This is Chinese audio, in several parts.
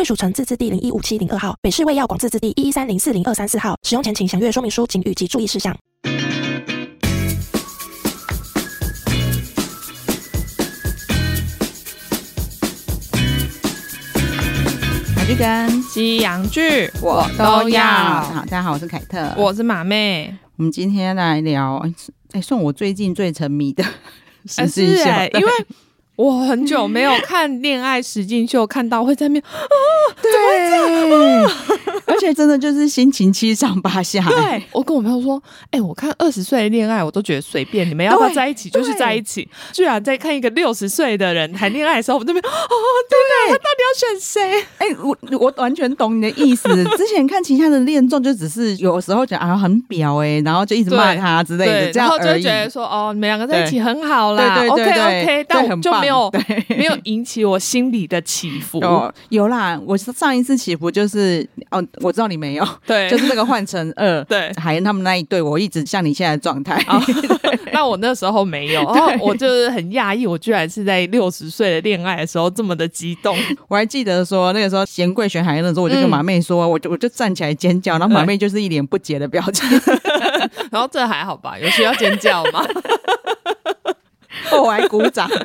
贵属城自治地零一五七零二号，北市卫药广自治地一一三零四零二三四号。使用前请详阅说明书、警语及注意事项。海剧跟西洋剧我都要。好，大家好，我是凯特，我是马妹。我们今天来聊，哎，算我最近最沉迷的 实境秀，欸、因为。我很久没有看恋爱实境秀，看到会在那边啊，对，而且真的就是心情七上八下。对，我跟我朋友说，哎、欸，我看二十岁的恋爱，我都觉得随便，你们要不要在一起就是在一起。居然在看一个六十岁的人谈恋爱的时候，我们这边哦，对，他到底要选谁？哎、欸，我我完全懂你的意思。之前看其他的恋综，就只是有时候讲啊很表哎、欸，然后就一直骂他之类的，这样然后就觉得说哦，你们两个在一起很好啦，，OK OK，但我就没有。没有，没有引起我心里的起伏。有，有啦，我上一次起伏就是哦，我知道你没有，对，就是那个换成二，对，海燕他们那一对，我一直像你现在的状态。哦、那我那时候没有，然后我就是很讶异，我居然是在六十岁的恋爱的时候这么的激动。我还记得说那个时候贤贵选海燕的时候，我就跟马妹说，嗯、我就我就站起来尖叫，然后马妹就是一脸不解的表情。然后这还好吧？有需要尖叫吗？我还鼓掌。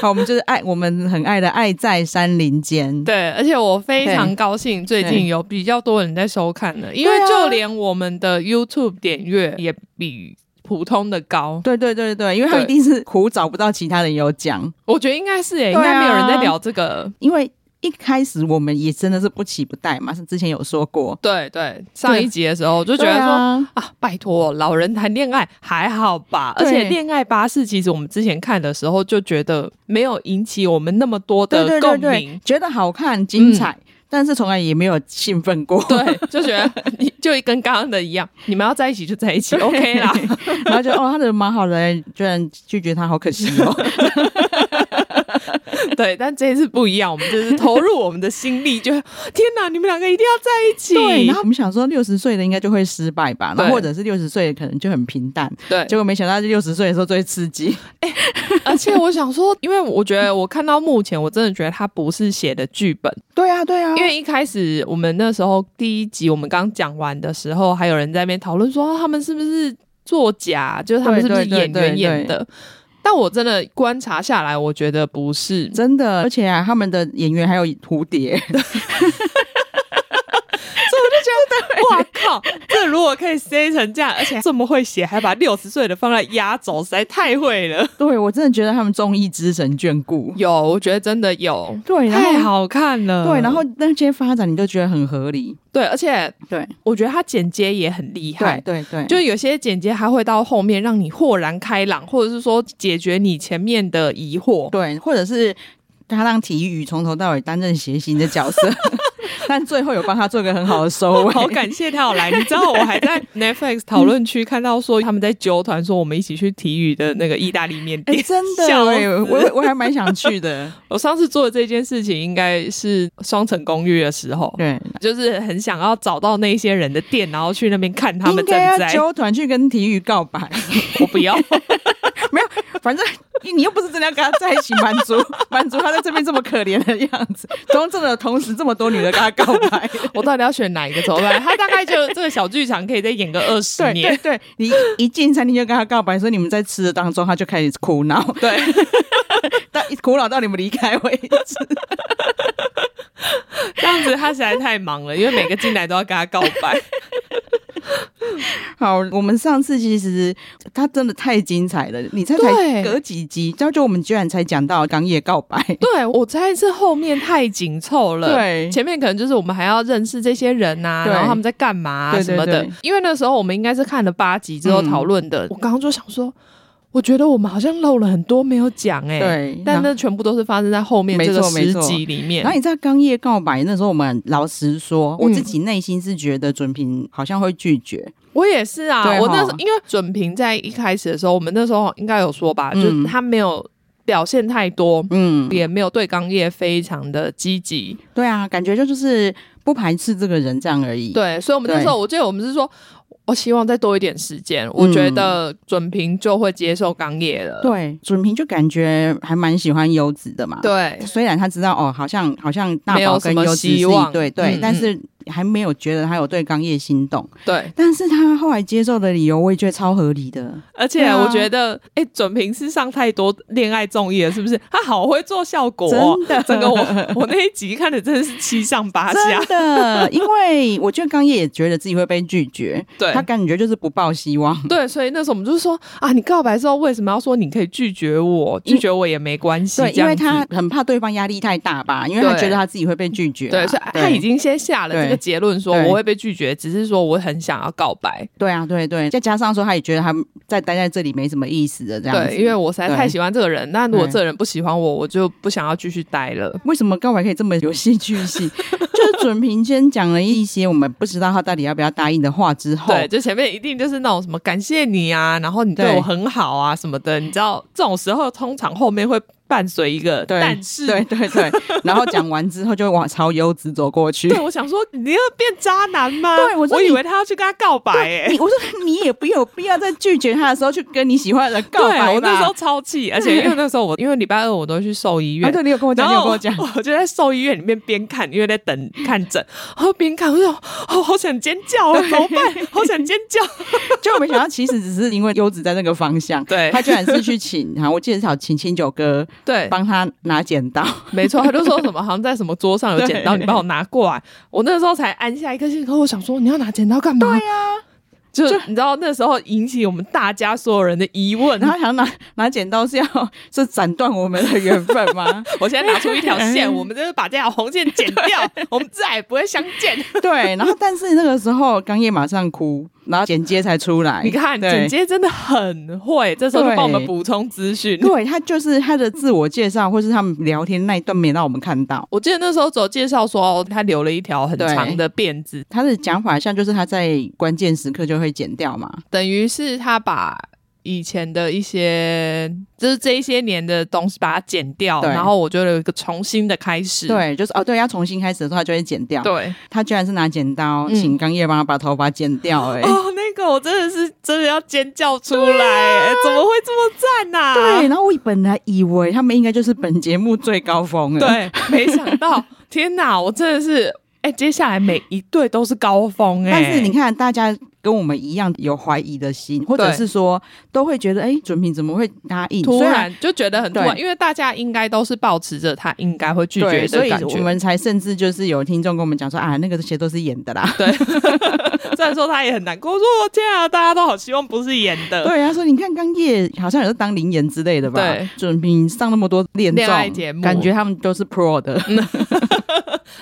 好，我们就是爱，我们很爱的《爱在山林间》。对，而且我非常高兴，最近有比较多人在收看了，因为就连我们的 YouTube 点阅也比普通的高。对对对对，因为他一定是苦找不到其他人有讲。我觉得应该是诶，应该没有人在聊这个，因为。一开始我们也真的是不期不待嘛，是之前有说过。对对，上一集的时候就觉得说啊，啊，拜托，老人谈恋爱还好吧？而且恋爱巴士其实我们之前看的时候就觉得没有引起我们那么多的共鸣，对对对对，觉得好看精彩，嗯、但是从来也没有兴奋过。对，就觉得就跟刚刚的一样，你们要在一起就在一起，OK 啦。然后就哦，他的蛮好的，居然拒绝他，好可惜哦。对，但这一次不一样，我们就是投入我们的心力，就天哪，你们两个一定要在一起。对，然后我们想说六十岁的应该就会失败吧，然后或者是六十岁的可能就很平淡。对，结果没想到六十岁的时候最刺激。欸，而且我想说，因为我觉得我看到目前，我真的觉得他不是写的剧本。对啊，对啊，因为一开始我们那时候第一集我们刚讲完的时候，还有人在那边讨论说他们是不是作假，就是他们是不是演员演的。但我真的观察下来，我觉得不是真的，而且啊，他们的演员还有蝴蝶。哇靠！这如果可以塞成这样，而且这么会写，还把六十岁的放在压轴，实在太会了。对，我真的觉得他们综艺之神眷顾，有，我觉得真的有，对，太好看了。对，然后那些发展你都觉得很合理。对，而且对，我觉得他剪接也很厉害。对对对，就有些剪接还会到后面让你豁然开朗，或者是说解决你前面的疑惑。对，或者是他让体育从头到尾担任谐星的角色。但最后有帮他做一个很好的收尾，好感谢他有来。你知道我还在 Netflix 讨论区看到说他们在揪团，说我们一起去体育的那个意大利面店，欸、真的，我我还蛮想去的。我上次做的这件事情应该是双层公寓的时候，对，就是很想要找到那些人的店，然后去那边看他们在不在揪团去跟体育告白。我不要，反正。你又不是真的要跟他在一起满足满足他在这边这么可怜的样子，中正的同时这么多女的跟他告白，我到底要选哪一个怎么办？他大概就这个小剧场可以再演个二十年。对对，对，你一进餐厅就跟他告白，说你们在吃的当中他就开始苦恼，对，但苦恼到你们离开为止。这样子他实在太忙了，因为每个进来都要跟他告白。好，我们上次其实他真的太精彩了，你猜才隔几集，然后就我们居然才讲到冈野告白。对，我猜是后面太紧凑了，对，前面可能就是我们还要认识这些人啊，然后他们在干嘛、啊、什么的。因为那时候我们应该是看了八集之后讨论的，嗯、我刚刚就想说。我觉得我们好像漏了很多没有讲哎、欸，对，但那全部都是发生在后面这个十集里面。然后你在刚夜告白那时候，我们老实说，我自己内心是觉得准平好像会拒绝。嗯、我也是啊，我那时候因为准平在一开始的时候，我们那时候应该有说吧，嗯、就是他没有表现太多，嗯，也没有对刚叶非常的积极。对啊，感觉就就是不排斥这个人这样而已。对，所以我们那时候我记得我们是说。我希望再多一点时间，我觉得准平就会接受刚叶了。对，准平就感觉还蛮喜欢优子的嘛。对，虽然他知道哦，好像好像大宝跟优子是一对，对，但是。还没有觉得他有对刚叶心动，对，但是他后来接受的理由，我也觉得超合理的。而且我觉得，哎、啊，准平是上太多恋爱综艺了，是不是？他好会做效果，真的。整个我我那一集看的真的是七上八下，真的。因为我觉得刚叶也觉得自己会被拒绝，对，他感觉就是不抱希望。对，所以那时候我们就是说啊，你告白之后为什么要说你可以拒绝我？拒绝我也没关系。对，因为他很怕对方压力太大吧，因为他觉得他自己会被拒绝、啊。对，所以他已经先下了这个结论说我。会被拒绝，只是说我很想要告白。对啊，对对，再加上说他也觉得他在待在这里没什么意思的这样子。对，因为我实在太喜欢这个人，那如果这个人不喜欢我，我就不想要继续待了。为什么告白可以这么有戏剧性？就是准平先讲了一些我们不知道他到底要不要答应的话之后，对，就前面一定就是那种什么感谢你啊，然后你对我很好啊什么的，你知道这种时候通常后面会。伴随一个但是，对对对，然后讲完之后就往朝优子走过去。对，我想说你要变渣男吗？对，我我以为他要去跟他告白哎、欸，我说你也不有必要在拒绝他的时候去跟你喜欢的人告白。我那时候超气，而且因为那时候我因为礼拜二我都去兽医院，啊、对，你有跟我讲，你有跟我讲，我就在兽医院里面边看，因为在等看诊，然后边看，我说哦，好想尖叫啊，怎么办？好想尖叫，就没想到其实只是因为优子在那个方向，对，他居然是去请，然后我记得是好请清酒哥，对，帮他。拿剪刀，没错，他就说什么好像在什么桌上有剪刀，你帮我拿过来。我那个时候才安下一颗心，可我想说你要拿剪刀干嘛？对呀、啊。就，就你知道那时候引起我们大家所有人的疑问，然后想拿拿剪刀是要是斩断我们的缘分吗？我现在拿出一条线，我们就是把这条红线剪掉，我们再也不会相见。对，然后但是那个时候刚叶马上哭，然后剪接才出来。你看剪接真的很会，这时候就帮我们补充资讯。对，他就是他的自我介绍，或是他们聊天那一段没让我们看到。我记得那时候走介绍说他留了一条很长的辫子，他的讲法像就是他在关键时刻就。会剪掉嘛？等于是他把以前的一些，就是这一些年的东西把它剪掉，然后我觉得有一个重新的开始。对，就是哦，对，要重新开始的时候，他就会剪掉。对，他居然是拿剪刀，嗯、请刚叶帮他把头发剪掉、欸。哎，哦，那个我真的是真的要尖叫出来、啊！怎么会这么赞啊？对，然后我本来以为他们应该就是本节目最高峰了，对，没想到，天哪，我真的是。哎、欸，接下来每一对都是高峰哎、欸，但是你看，大家跟我们一样有怀疑的心，或者是说都会觉得，哎、欸，准平怎么会答应？突然就觉得很突然，因为大家应该都是保持着他应该会拒绝的感觉，所以我们才甚至就是有听众跟我们讲说啊，那个这些都是演的啦。对，虽然说他也很难过，我说天啊，大家都好希望不是演的。对，他说你看刚叶好像也是当灵演之类的吧？对，准平上那么多恋爱节目，感觉他们都是 pro 的。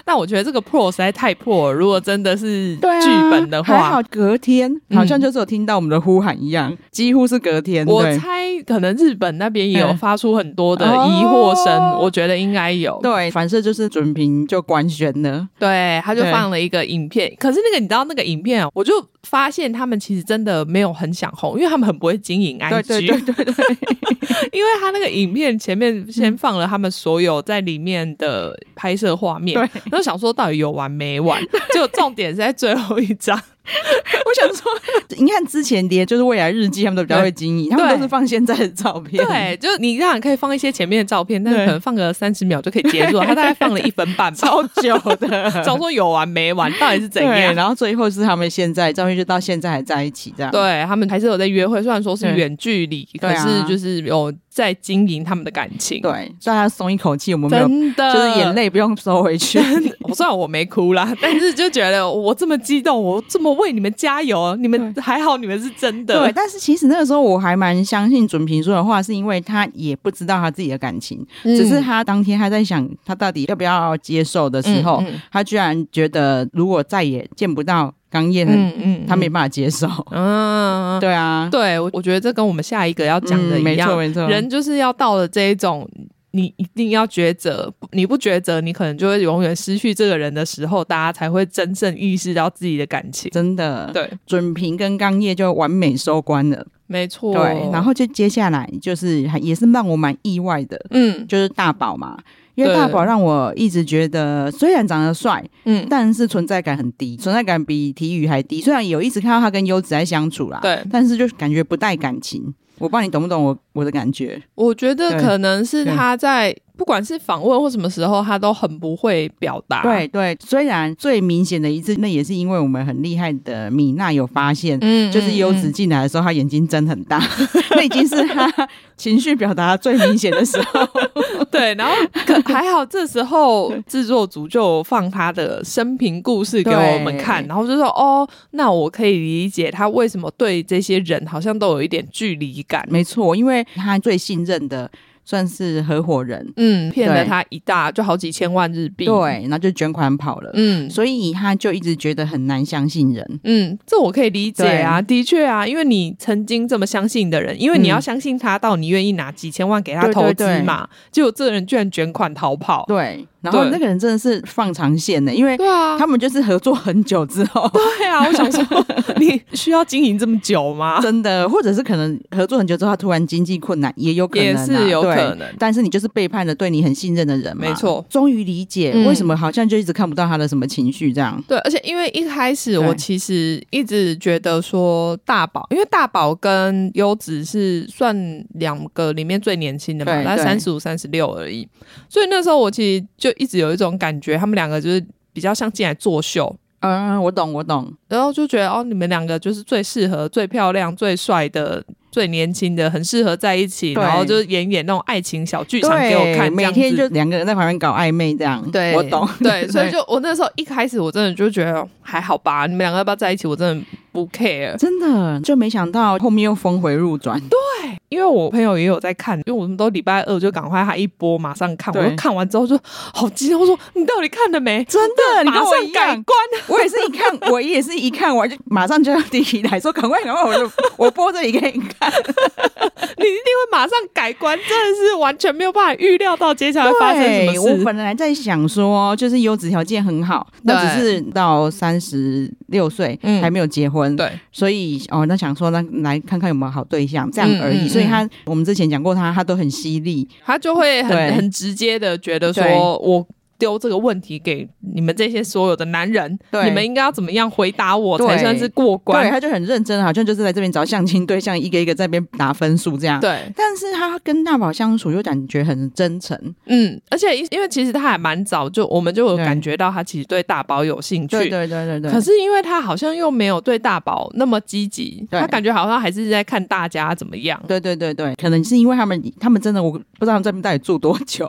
但我觉得这个 pro 实在太破了。如果真的是剧本的话，啊、还好隔天好像就是有听到我们的呼喊一样，嗯、几乎是隔天。我猜可能日本那边也有发出很多的疑惑声，嗯、我觉得应该有。对，反正就是准平就官宣了，对，他就放了一个影片。可是那个你知道那个影片我就发现他们其实真的没有很想红，因为他们很不会经营 IG。对对对对对，因为他那个影片前面先放了他们所有在里面的拍摄画面。对。我就想说，到底有完没完？就重点是在最后一张。我想说，你看之前的就是未来日记，他们都比较会经营，他们都是放现在的照片。对，就你当然可以放一些前面的照片，但是可能放个三十秒就可以结束了。他大概放了一分半，超久的。想说有完没完，到底是怎样？然后最后是他们现在照片就到现在还在一起这样。对，他们还是有在约会，虽然说是远距离，可是就是有在经营他们的感情。对，让他松一口气，我们没有，真的就是眼泪不用收回去。我虽然我没哭啦，但是就觉得我这么激动，我这么为你们加油，你们还好，你们是真的。对，但是其实那个时候我还蛮相信准平说的话，是因为他也不知道他自己的感情，嗯、只是他当天他在想他到底要不要接受的时候，嗯嗯、他居然觉得如果再也见不到刚业很，嗯嗯，他没办法接受。嗯，对啊，对，我我觉得这跟我们下一个要讲的一样，没错没错，人就是要到了这一种。你一定要抉择，你不抉择，你可能就会永远失去这个人的时候，大家才会真正意识到自己的感情。真的，对，准平跟刚业就完美收官了，没错。对，然后就接下来就是也是让我蛮意外的，嗯，就是大宝嘛，因为大宝让我一直觉得虽然长得帅，嗯，但是存在感很低，存在感比体育还低。虽然有一直看到他跟优子在相处啦，对，但是就感觉不带感情。我不知道你懂不懂我我的感觉？我觉得可能是他在不管是访问或什么时候，他都很不会表达。对对，虽然最明显的一次，那也是因为我们很厉害的米娜有发现，嗯，就是优子进来的时候，他眼睛睁很大，那已经是他情绪表达最明显的时候。对，然后可还好，这时候制作组就放他的生平故事给我们看，然后就说：“哦，那我可以理解他为什么对这些人好像都有一点距离感。”没错，因为他最信任的。算是合伙人，嗯，骗了他一大就好几千万日币，对，然后就卷款跑了，嗯，所以他就一直觉得很难相信人，嗯，这我可以理解啊，的确啊，因为你曾经这么相信的人，因为你要相信他到你愿意拿几千万给他投资嘛，结果这个人居然卷款逃跑，对。然后那个人真的是放长线的，因为他们就是合作很久之后，对啊，我想说 你需要经营这么久吗？真的，或者是可能合作很久之后，他突然经济困难，也有可能，也是有可能。但是你就是背叛了对你很信任的人嘛，没错。终于理解为什么好像就一直看不到他的什么情绪这样。对，而且因为一开始我其实一直觉得说大宝，因为大宝跟优子是算两个里面最年轻的嘛，大概三十五、三十六而已，所以那时候我其实就。就一直有一种感觉，他们两个就是比较像进来作秀。嗯，我懂，我懂。然后就觉得哦，你们两个就是最适合、最漂亮、最帅的。最年轻的很适合在一起，然后就演演那种爱情小剧场给我看，每天就两个人在旁边搞暧昧这样。对，我懂。对，所以就我那时候一开始我真的就觉得还好吧，你们两个要不要在一起？我真的不 care，真的就没想到后面又峰回路转。对，因为我朋友也有在看，因为我们都礼拜二就赶快他一播马上看，我就看完之后就好激动，我说你到底看了没？真的，你跟我一样改观。我也是一看，我也是一看完就马上就要第一台说赶快赶快，我就我播这里给你看。你一定会马上改观，真的是完全没有办法预料到接下来发生什么事。我本来在想说，就是优质条件很好，那只是到三十六岁还没有结婚，对，所以哦，那想说那来看看有没有好对象，这样而已。所以他我们之前讲过他，他都很犀利，他就会很很直接的觉得说我。丢这个问题给你们这些所有的男人，对你们应该要怎么样回答我才算是过关？对，他就很认真，好像就是在这边找相亲对象，一个一个在这边拿分数这样。对，但是他跟大宝相处又感觉很真诚，嗯，而且因为其实他还蛮早就，我们就有感觉到他其实对大宝有兴趣，对对对对对。可是因为他好像又没有对大宝那么积极，他感觉好像还是在看大家怎么样。对对对对，可能是因为他们他们真的我不知道他们这边到底住多久，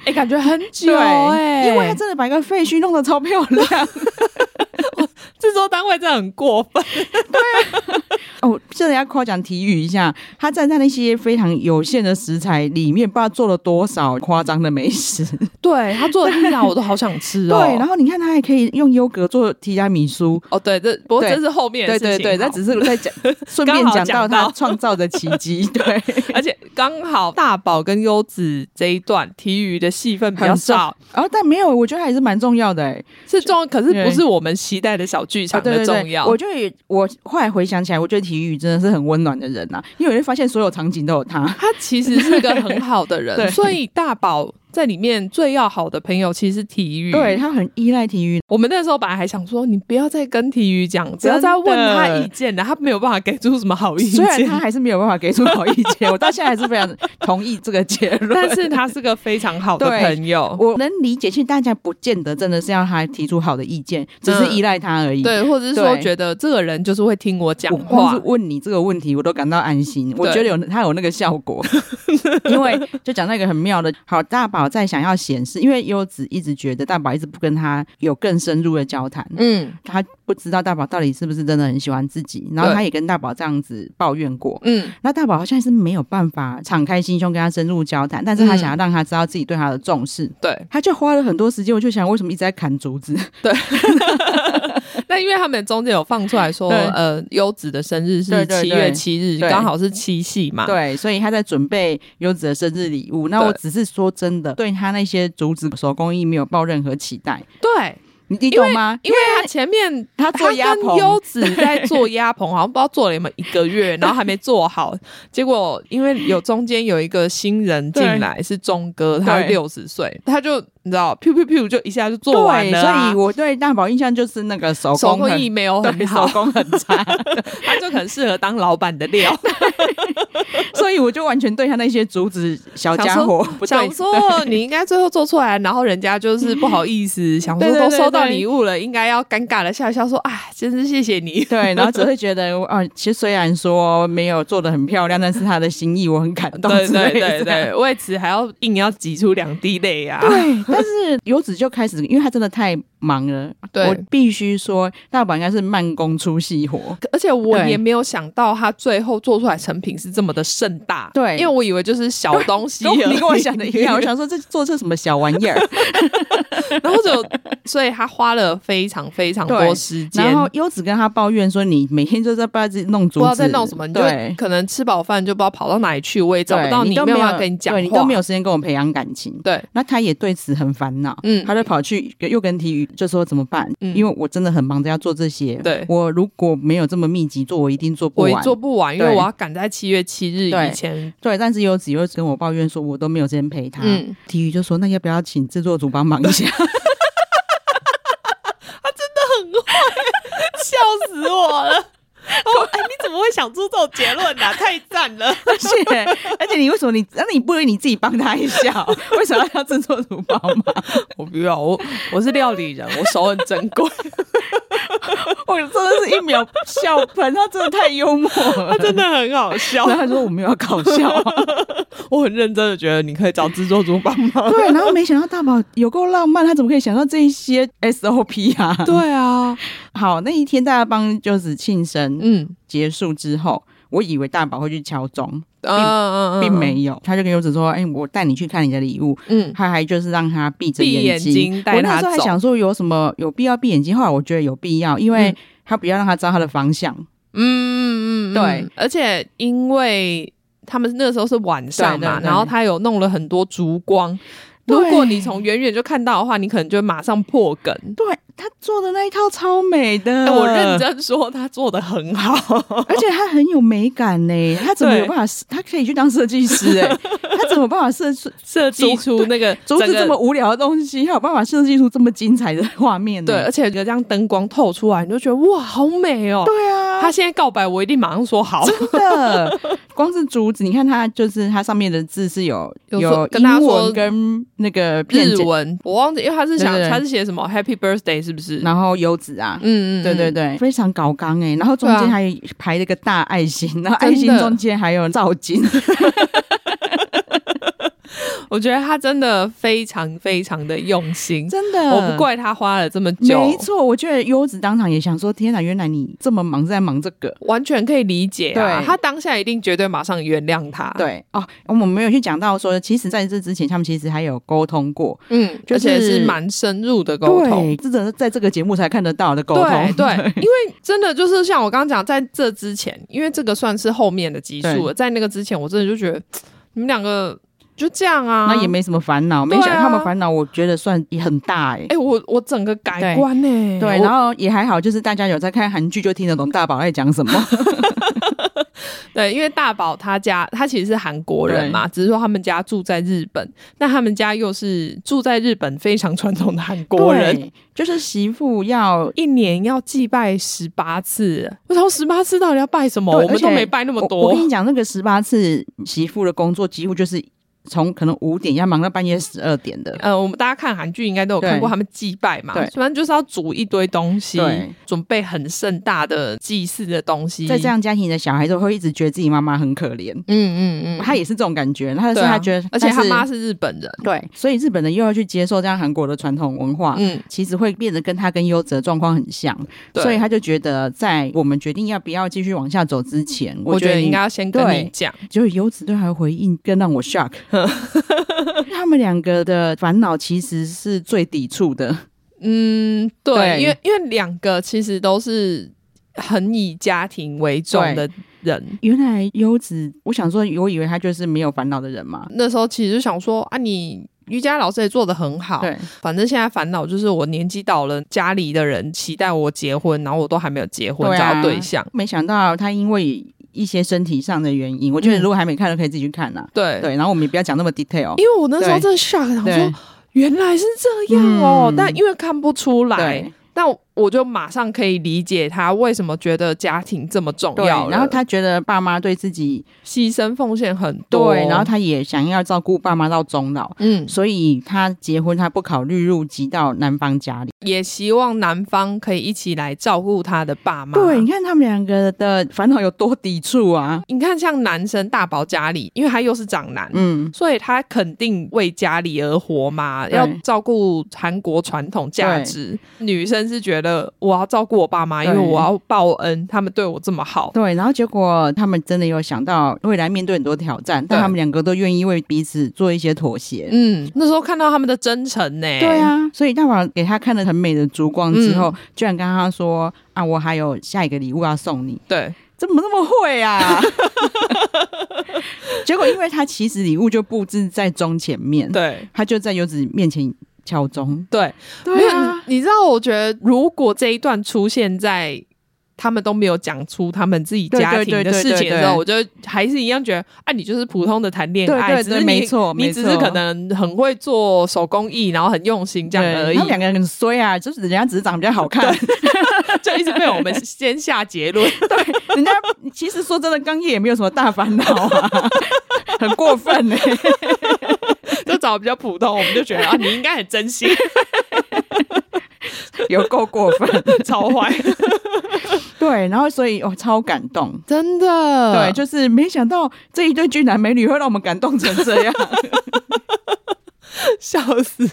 哎、欸，感觉很久哎、欸。因为他真的把一个废墟弄得超漂亮，制作单位真的很过分。对，哦，现在要夸奖体育一下，他在他那些非常有限的食材里面，不知道做了多少夸张的美食。对，他做的披萨我都好想吃哦。对，然后你看他还可以用优格做提拉米苏。哦，对，这不过这是后面的事情。对对对，那只是在讲，顺便讲到他创造的奇迹。对，而且刚好大宝跟优子这一段体育的戏份比较少。然哦，但没有，我觉得还是蛮重要的哎，是重要，可是不是我们期待的小剧场的重要。我觉得我后来回想起来，我觉得体育真的是很温暖的人呐，因为我会发现所有场景都有他，他其实是个很好的人，所以大宝。在里面最要好的朋友其实是体育，对，他很依赖体育。我们那时候本来还想说，你不要再跟体育讲，不要再问他意见了，他没有办法给出什么好意见。虽然他还是没有办法给出好意见，我到现在还是非常同意这个结论。但是他是个非常好的朋友，我能理解。其实大家不见得真的是要他提出好的意见，只是依赖他而已。对，或者是说觉得这个人就是会听我讲话，问你这个问题，我都感到安心。我觉得有他有那个效果，因为就讲那个很妙的，好大宝在想要显。示因为优子一直觉得大宝一直不跟他有更深入的交谈，嗯，他不知道大宝到底是不是真的很喜欢自己，然后他也跟大宝这样子抱怨过，嗯，那大宝好像是没有办法敞开心胸跟他深入交谈，但是他想要让他知道自己对他的重视，对，他就花了很多时间，我就想为什么一直在砍竹子，对。但因为他们中间有放出来说，呃，优子的生日是七月七日，刚好是七夕嘛，对，所以他在准备优子的生日礼物。那我只是说真的，对他那些竹子手工艺没有抱任何期待。对。你你懂吗？因为他前面他做鸭棚，优子 在做鸭棚，好像不知道做了有没有一个月，然后还没做好。结果因为有中间有一个新人进来，是钟哥，他六十岁，他就。你知道，噗噗噗，就一下就做完了，啊。所以我对大宝印象就是那个手工手工艺没有很好，手工很差，他就很适合当老板的料。所以我就完全对他那些竹子小家伙不想说，你应该最后做出来，然后人家就是不好意思，想说都收到礼物了，应该要尴尬的笑笑说，啊，真是谢谢你。对，然后只会觉得啊，其实虽然说没有做的很漂亮，但是他的心意我很感动。对对对对，为此还要硬要挤出两滴泪啊。对。但是游子就开始，因为他真的太忙了，对我必须说大宝应该是慢工出细活，而且我也没有想到他最后做出来成品是这么的盛大。对，因为我以为就是小东西，你跟我想的一样，我想说这做这什么小玩意儿，然后就所以他花了非常非常多时间。然后优子跟他抱怨说：“你每天就在不知道自己弄竹子，不知道在弄什么，你就可能吃饱饭就不知道跑到哪里去，我也找不到你，没有办法跟你讲话，你都没有时间跟我培养感情。”对，那他也对此很。很烦恼，嗯，他就跑去又跟体育就说怎么办？嗯，因为我真的很忙着要做这些，对，我如果没有这么密集做，我一定做不完，我做不完，因为我要赶在七月七日以前。对，但是有子又跟我抱怨说，我都没有时间陪他。嗯，体育就说，那要不要请制作组帮忙一下？他真的很坏，笑死我了。哦，哎，你怎么会想出这种结论呢？太赞了！而且，而且你为什么你那你不如你自己帮他一下？为什么要制作主帮忙？我不要，我我是料理人，我手很珍贵。我真的是一秒笑喷，他真的太幽默了，他真的很好笑。然后他说我没有搞笑，我很认真的觉得你可以找制作组帮忙。对，然后没想到大宝有够浪漫，他怎么可以想到这一些 SOP 啊？对啊，好，那一天大家帮就是庆生，嗯，结束之后，我以为大宝会去敲钟。并并没有，他就跟优子说：“哎、欸，我带你去看你的礼物。”嗯，他还就是让他闭着眼睛。我那时候还想说有什么有必要闭眼睛，后来我觉得有必要，因为他不要让他知道他的方向。嗯嗯嗯，对，而且因为他们那个时候是晚上嘛，然后他有弄了很多烛光，如果你从远远就看到的话，你可能就会马上破梗。对。他做的那一套超美的，我认真说，他做的很好，而且他很有美感呢。他怎么有办法？他可以去当设计师哎，他怎么办法设设计出那个竹子这么无聊的东西，他有办法设计出这么精彩的画面？对，而且这样灯光透出来，你就觉得哇，好美哦。对啊，他现在告白，我一定马上说好。真的，光是竹子，你看它就是它上面的字是有有英文跟那个日文，我忘记，因为他是想他是写什么 Happy Birthday。是不是？然后游子啊，嗯嗯，对对对，非常搞刚哎，然后中间还排了个大爱心，然后爱心中间还有造景。我觉得他真的非常非常的用心，真的，我不怪他花了这么久。没错，我觉得优子当场也想说：“天哪，原来你这么忙，在忙这个，完全可以理解啊。”对，他当下一定绝对马上原谅他。对哦，我们没有去讲到说，其实在这之前，他们其实还有沟通过，嗯，而且是蛮深入的沟通，这真的在这个节目才看得到的沟通。对，因为真的就是像我刚刚讲，在这之前，因为这个算是后面的集数了，在那个之前，我真的就觉得你们两个。就这样啊，那也没什么烦恼，没想到他们烦恼，我觉得算也很大哎、欸。哎、欸，我我整个改观呢、欸，对，然后也还好，就是大家有在看韩剧，就听得懂大宝在讲什么。对，因为大宝他家他其实是韩国人嘛，只是说他们家住在日本，那他们家又是住在日本非常传统的韩国人，就是媳妇要一年要祭拜十八次。我说十八次到底要拜什么？我们都没拜那么多。我，我跟你讲，那个十八次媳妇的工作几乎就是。从可能五点要忙到半夜十二点的，呃，我们大家看韩剧应该都有看过他们祭拜嘛，对，反正就是要煮一堆东西，对，准备很盛大的祭祀的东西。在这样家庭的小孩都会一直觉得自己妈妈很可怜，嗯嗯嗯，他也是这种感觉，他是他觉得，而且他妈是日本人，对，所以日本人又要去接受这样韩国的传统文化，嗯，其实会变得跟他跟优子的状况很像，所以他就觉得在我们决定要不要继续往下走之前，我觉得应该要先跟你讲，就是优子对他的回应更让我 shock。他们两个的烦恼其实是最抵触的，嗯，对，对因为因为两个其实都是很以家庭为重的人。原来优子，我想说，我以为他就是没有烦恼的人嘛。那时候其实就想说啊，你瑜伽老师也做的很好，对，反正现在烦恼就是我年纪到了，家里的人期待我结婚，然后我都还没有结婚，找对象。没想到他因为一些身体上的原因，我觉得如果还没看，的可以自己去看呐、啊。对。对，然后我们也不要讲那么 detail，因为我那时候真的 shock，想说原来是这样哦，嗯、但因为看不出来，但。我就马上可以理解他为什么觉得家庭这么重要，然后他觉得爸妈对自己牺牲奉献很多，对，然后他也想要照顾爸妈到终老，嗯，所以他结婚他不考虑入籍到男方家里，也希望男方可以一起来照顾他的爸妈。对，你看他们两个的烦恼有多抵触啊！你看，像男生大宝家里，因为他又是长男，嗯，所以他肯定为家里而活嘛，要照顾韩国传统价值。女生是觉得。我要照顾我爸妈，因为我要报恩，他们对我这么好。对，然后结果他们真的有想到未来面对很多挑战，但他们两个都愿意为彼此做一些妥协。嗯，那时候看到他们的真诚呢。对啊，所以大宝给他看了很美的烛光之后，嗯、居然跟他说：“啊，我还有下一个礼物要送你。”对，怎么那么会啊？结果因为他其实礼物就布置在钟前面，对，他就在柚子面前。敲钟，对，对啊，你知道，我觉得如果这一段出现在他们都没有讲出他们自己家庭的事情的时候，我就还是一样觉得，啊，你就是普通的谈恋爱，只是没错，你只是可能很会做手工艺，然然后很用心这样而已。两个人很衰啊，就是人家只是长得比较好看，就一直被我们先下结论。对，人家其实说真的，刚毅也没有什么大烦恼啊，很过分呢。就找比较普通，我们就觉得啊，你应该很真心，有够过分，超坏。坏，对，然后所以哦，超感动，真的，对，就是没想到这一对俊男美女会让我们感动成这样。笑死！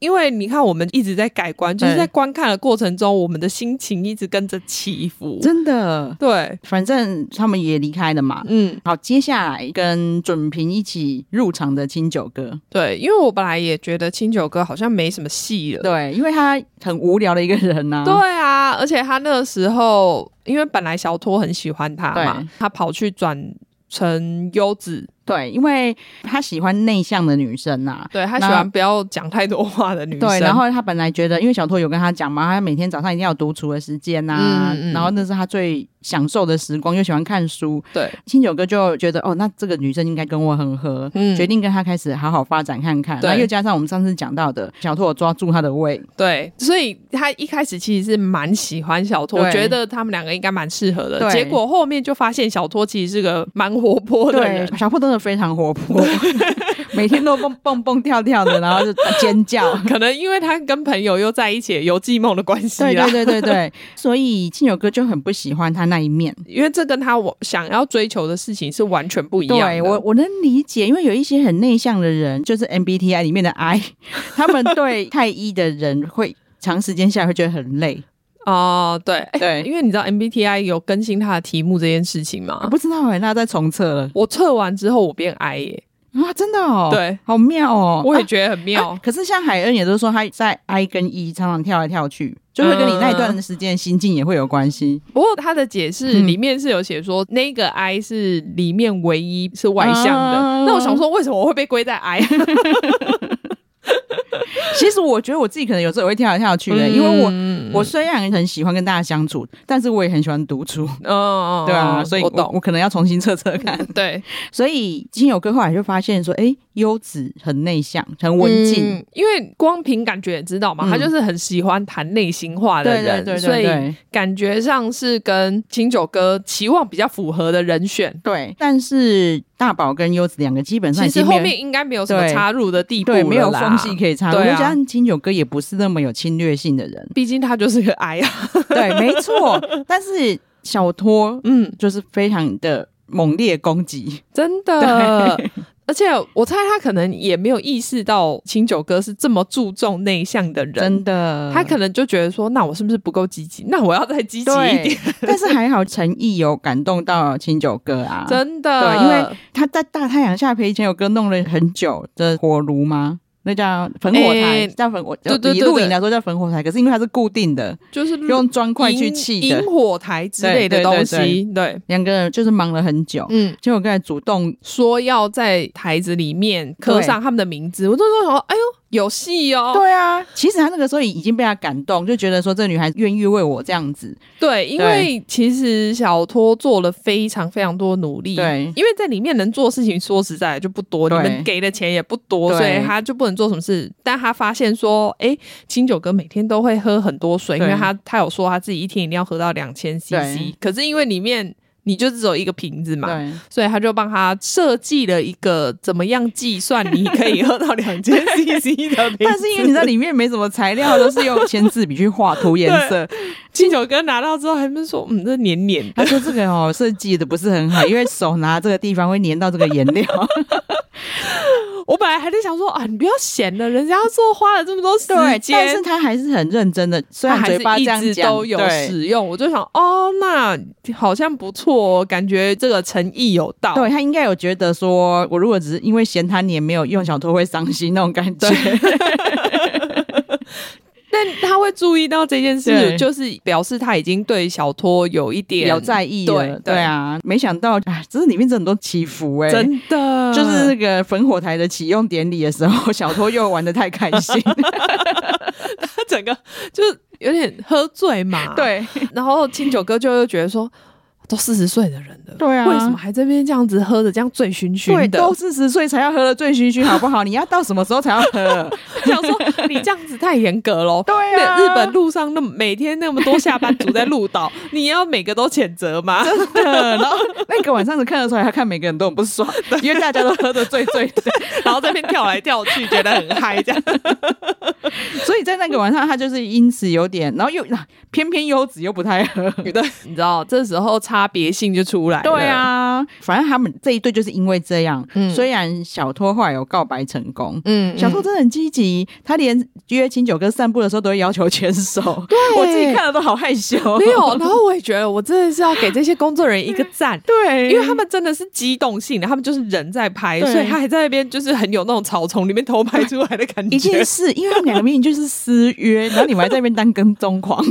因为你看，我们一直在改观，就是在观看的过程中，我们的心情一直跟着起伏。真的，对，反正他们也离开了嘛。嗯，好，接下来跟准平一起入场的清酒哥。对，因为我本来也觉得清酒哥好像没什么戏了。对，因为他很无聊的一个人呐、啊。对啊，而且他那个时候，因为本来小托很喜欢他嘛，他跑去转成优子。对，因为他喜欢内向的女生呐、啊，对，他喜欢不要讲太多话的女生。对，然后他本来觉得，因为小托有跟他讲嘛，他每天早上一定要独处的时间呐、啊，嗯嗯、然后那是他最享受的时光，又喜欢看书。对，清酒哥就觉得，哦，那这个女生应该跟我很合，嗯、决定跟她开始好好发展看看。对然后又加上我们上次讲到的，小托抓住她的胃，对，所以他一开始其实是蛮喜欢小托，对觉得他们两个应该蛮适合的。对结果后面就发现小托其实是个蛮活泼的人，小托真的非常活泼。每天都蹦蹦蹦跳跳的，然后就尖叫。可能因为他跟朋友又在一起，游记梦的关系。对对对对对，所以清酒哥就很不喜欢他那一面，因为这跟他我想要追求的事情是完全不一样的。对，我我能理解，因为有一些很内向的人，就是 MBTI 里面的 I，他们对太 E 的人会长时间下来会觉得很累。哦，uh, 对对，因为你知道 MBTI 有更新他的题目这件事情吗？我不知道哎、欸，那在重测了。我测完之后，我变 I 耶、欸！啊，真的哦，对，好妙哦，我也觉得很妙。啊啊、可是像海恩也都说他在 I 跟 E 常常跳来跳去，就会跟你那一段的时间心境也会有关系。不过他的解释里面是有写说，嗯、那个 I 是里面唯一是外向的。啊、那我想说，为什么我会被归在 I？其实我觉得我自己可能有时候也会跳来跳去的，因为我我虽然很喜欢跟大家相处，但是我也很喜欢独处。哦，对啊，所以我懂，我可能要重新测测看。对，所以金友哥后来就发现说，哎，优子很内向，很文静，因为光凭感觉也知道嘛，他就是很喜欢谈内心话的人，对，所以感觉上是跟清酒哥期望比较符合的人选。对，但是大宝跟优子两个基本上其实后面应该没有什么插入的地步，对，没有缝隙可以插入。但清酒哥也不是那么有侵略性的人，毕竟他就是个 I 啊。对，没错。但是小托，嗯，就是非常的猛烈攻击，真的。对而且我猜他可能也没有意识到清酒哥是这么注重内向的人，真的。他可能就觉得说，那我是不是不够积极？那我要再积极一点。但是还好，诚意有感动到清酒哥啊，真的。对，因为他在大太阳下陪清酒哥弄了很久的火炉吗？那叫焚火台，欸、叫焚火。对对对，以露营来说叫焚火台，可是因为它是固定的，就是用砖块去砌的引火台之类的东西。对，两个人就是忙了很久。嗯，结果刚才主动说要在台子里面刻上他们的名字，我就说说，哎呦。有戏哦！对啊，其实他那个时候已经被他感动，就觉得说这个女孩愿意为我这样子。对，因为其实小托做了非常非常多努力。对，因为在里面能做的事情，说实在就不多，你们给的钱也不多，所以他就不能做什么事。但他发现说，哎，清酒哥每天都会喝很多水，因为他他有说他自己一天一定要喝到两千 CC。可是因为里面。你就只有一个瓶子嘛，所以他就帮他设计了一个怎么样计算你可以喝到两千 CC 的瓶子。但是因为你在里面没什么材料，都是用签字笔去画涂颜色。清酒哥拿到之后还是说，嗯，这黏黏。他说这个哦设计的不是很好，因为手拿这个地方会黏到这个颜料。我本来还在想说啊，你不要嫌了，人家做花了这么多时间，但是他还是很认真的，虽然嘴巴这样讲都有使用，我就想哦，那好像不错，感觉这个诚意有到。对，他应该有觉得说，我如果只是因为嫌他你也没有用，小偷会伤心那种感觉。但他会注意到这件事，就是表示他已经对小托有一点有在意了。对，对啊，没想到啊，这是里面真的很多起伏哎、欸，真的，就是那个焚火台的启用典礼的时候，小托又玩的太开心，他整个就是有点喝醉嘛。对，然后清酒哥就又觉得说。都四十岁的人了，对啊，为什么还这边这样子喝的这样醉醺醺的？对，都四十岁才要喝的醉醺醺，好不好？你要到什么时候才要喝？想说你这样子太严格喽。对啊，日本路上那么每天那么多下班族在路岛，你要每个都谴责吗？真的。然后那个晚上子看得出来，他看每个人都很不爽，因为大家都喝的醉醉的，然后这边跳来跳去，觉得很嗨，这样。所以在那个晚上，他就是因此有点，然后又偏偏优子又不太喝，对，你知道这时候差别性就出来了。对啊，反正他们这一对就是因为这样。嗯，虽然小托后来有告白成功，嗯，小托真的很积极，他连约清酒哥散步的时候都会要求牵手。对，我自己看了都好害羞。没有，然后我也觉得我真的是要给这些工作人员一个赞。对，因为他们真的是机动性的，他们就是人在拍，所以他还在那边就是很有那种草丛里面偷拍出来的感觉。一件事，因为他们两个明明就是私约，然后你们还在那边当跟踪狂。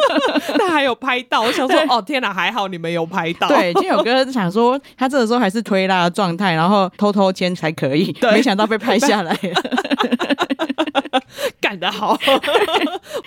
他还有拍到，我想说，哦天哪，还好你们有拍到。对，今天有个想说，他这个时候还是推拉的状态，然后偷偷签才可以，对没想到被拍下来了，干得好！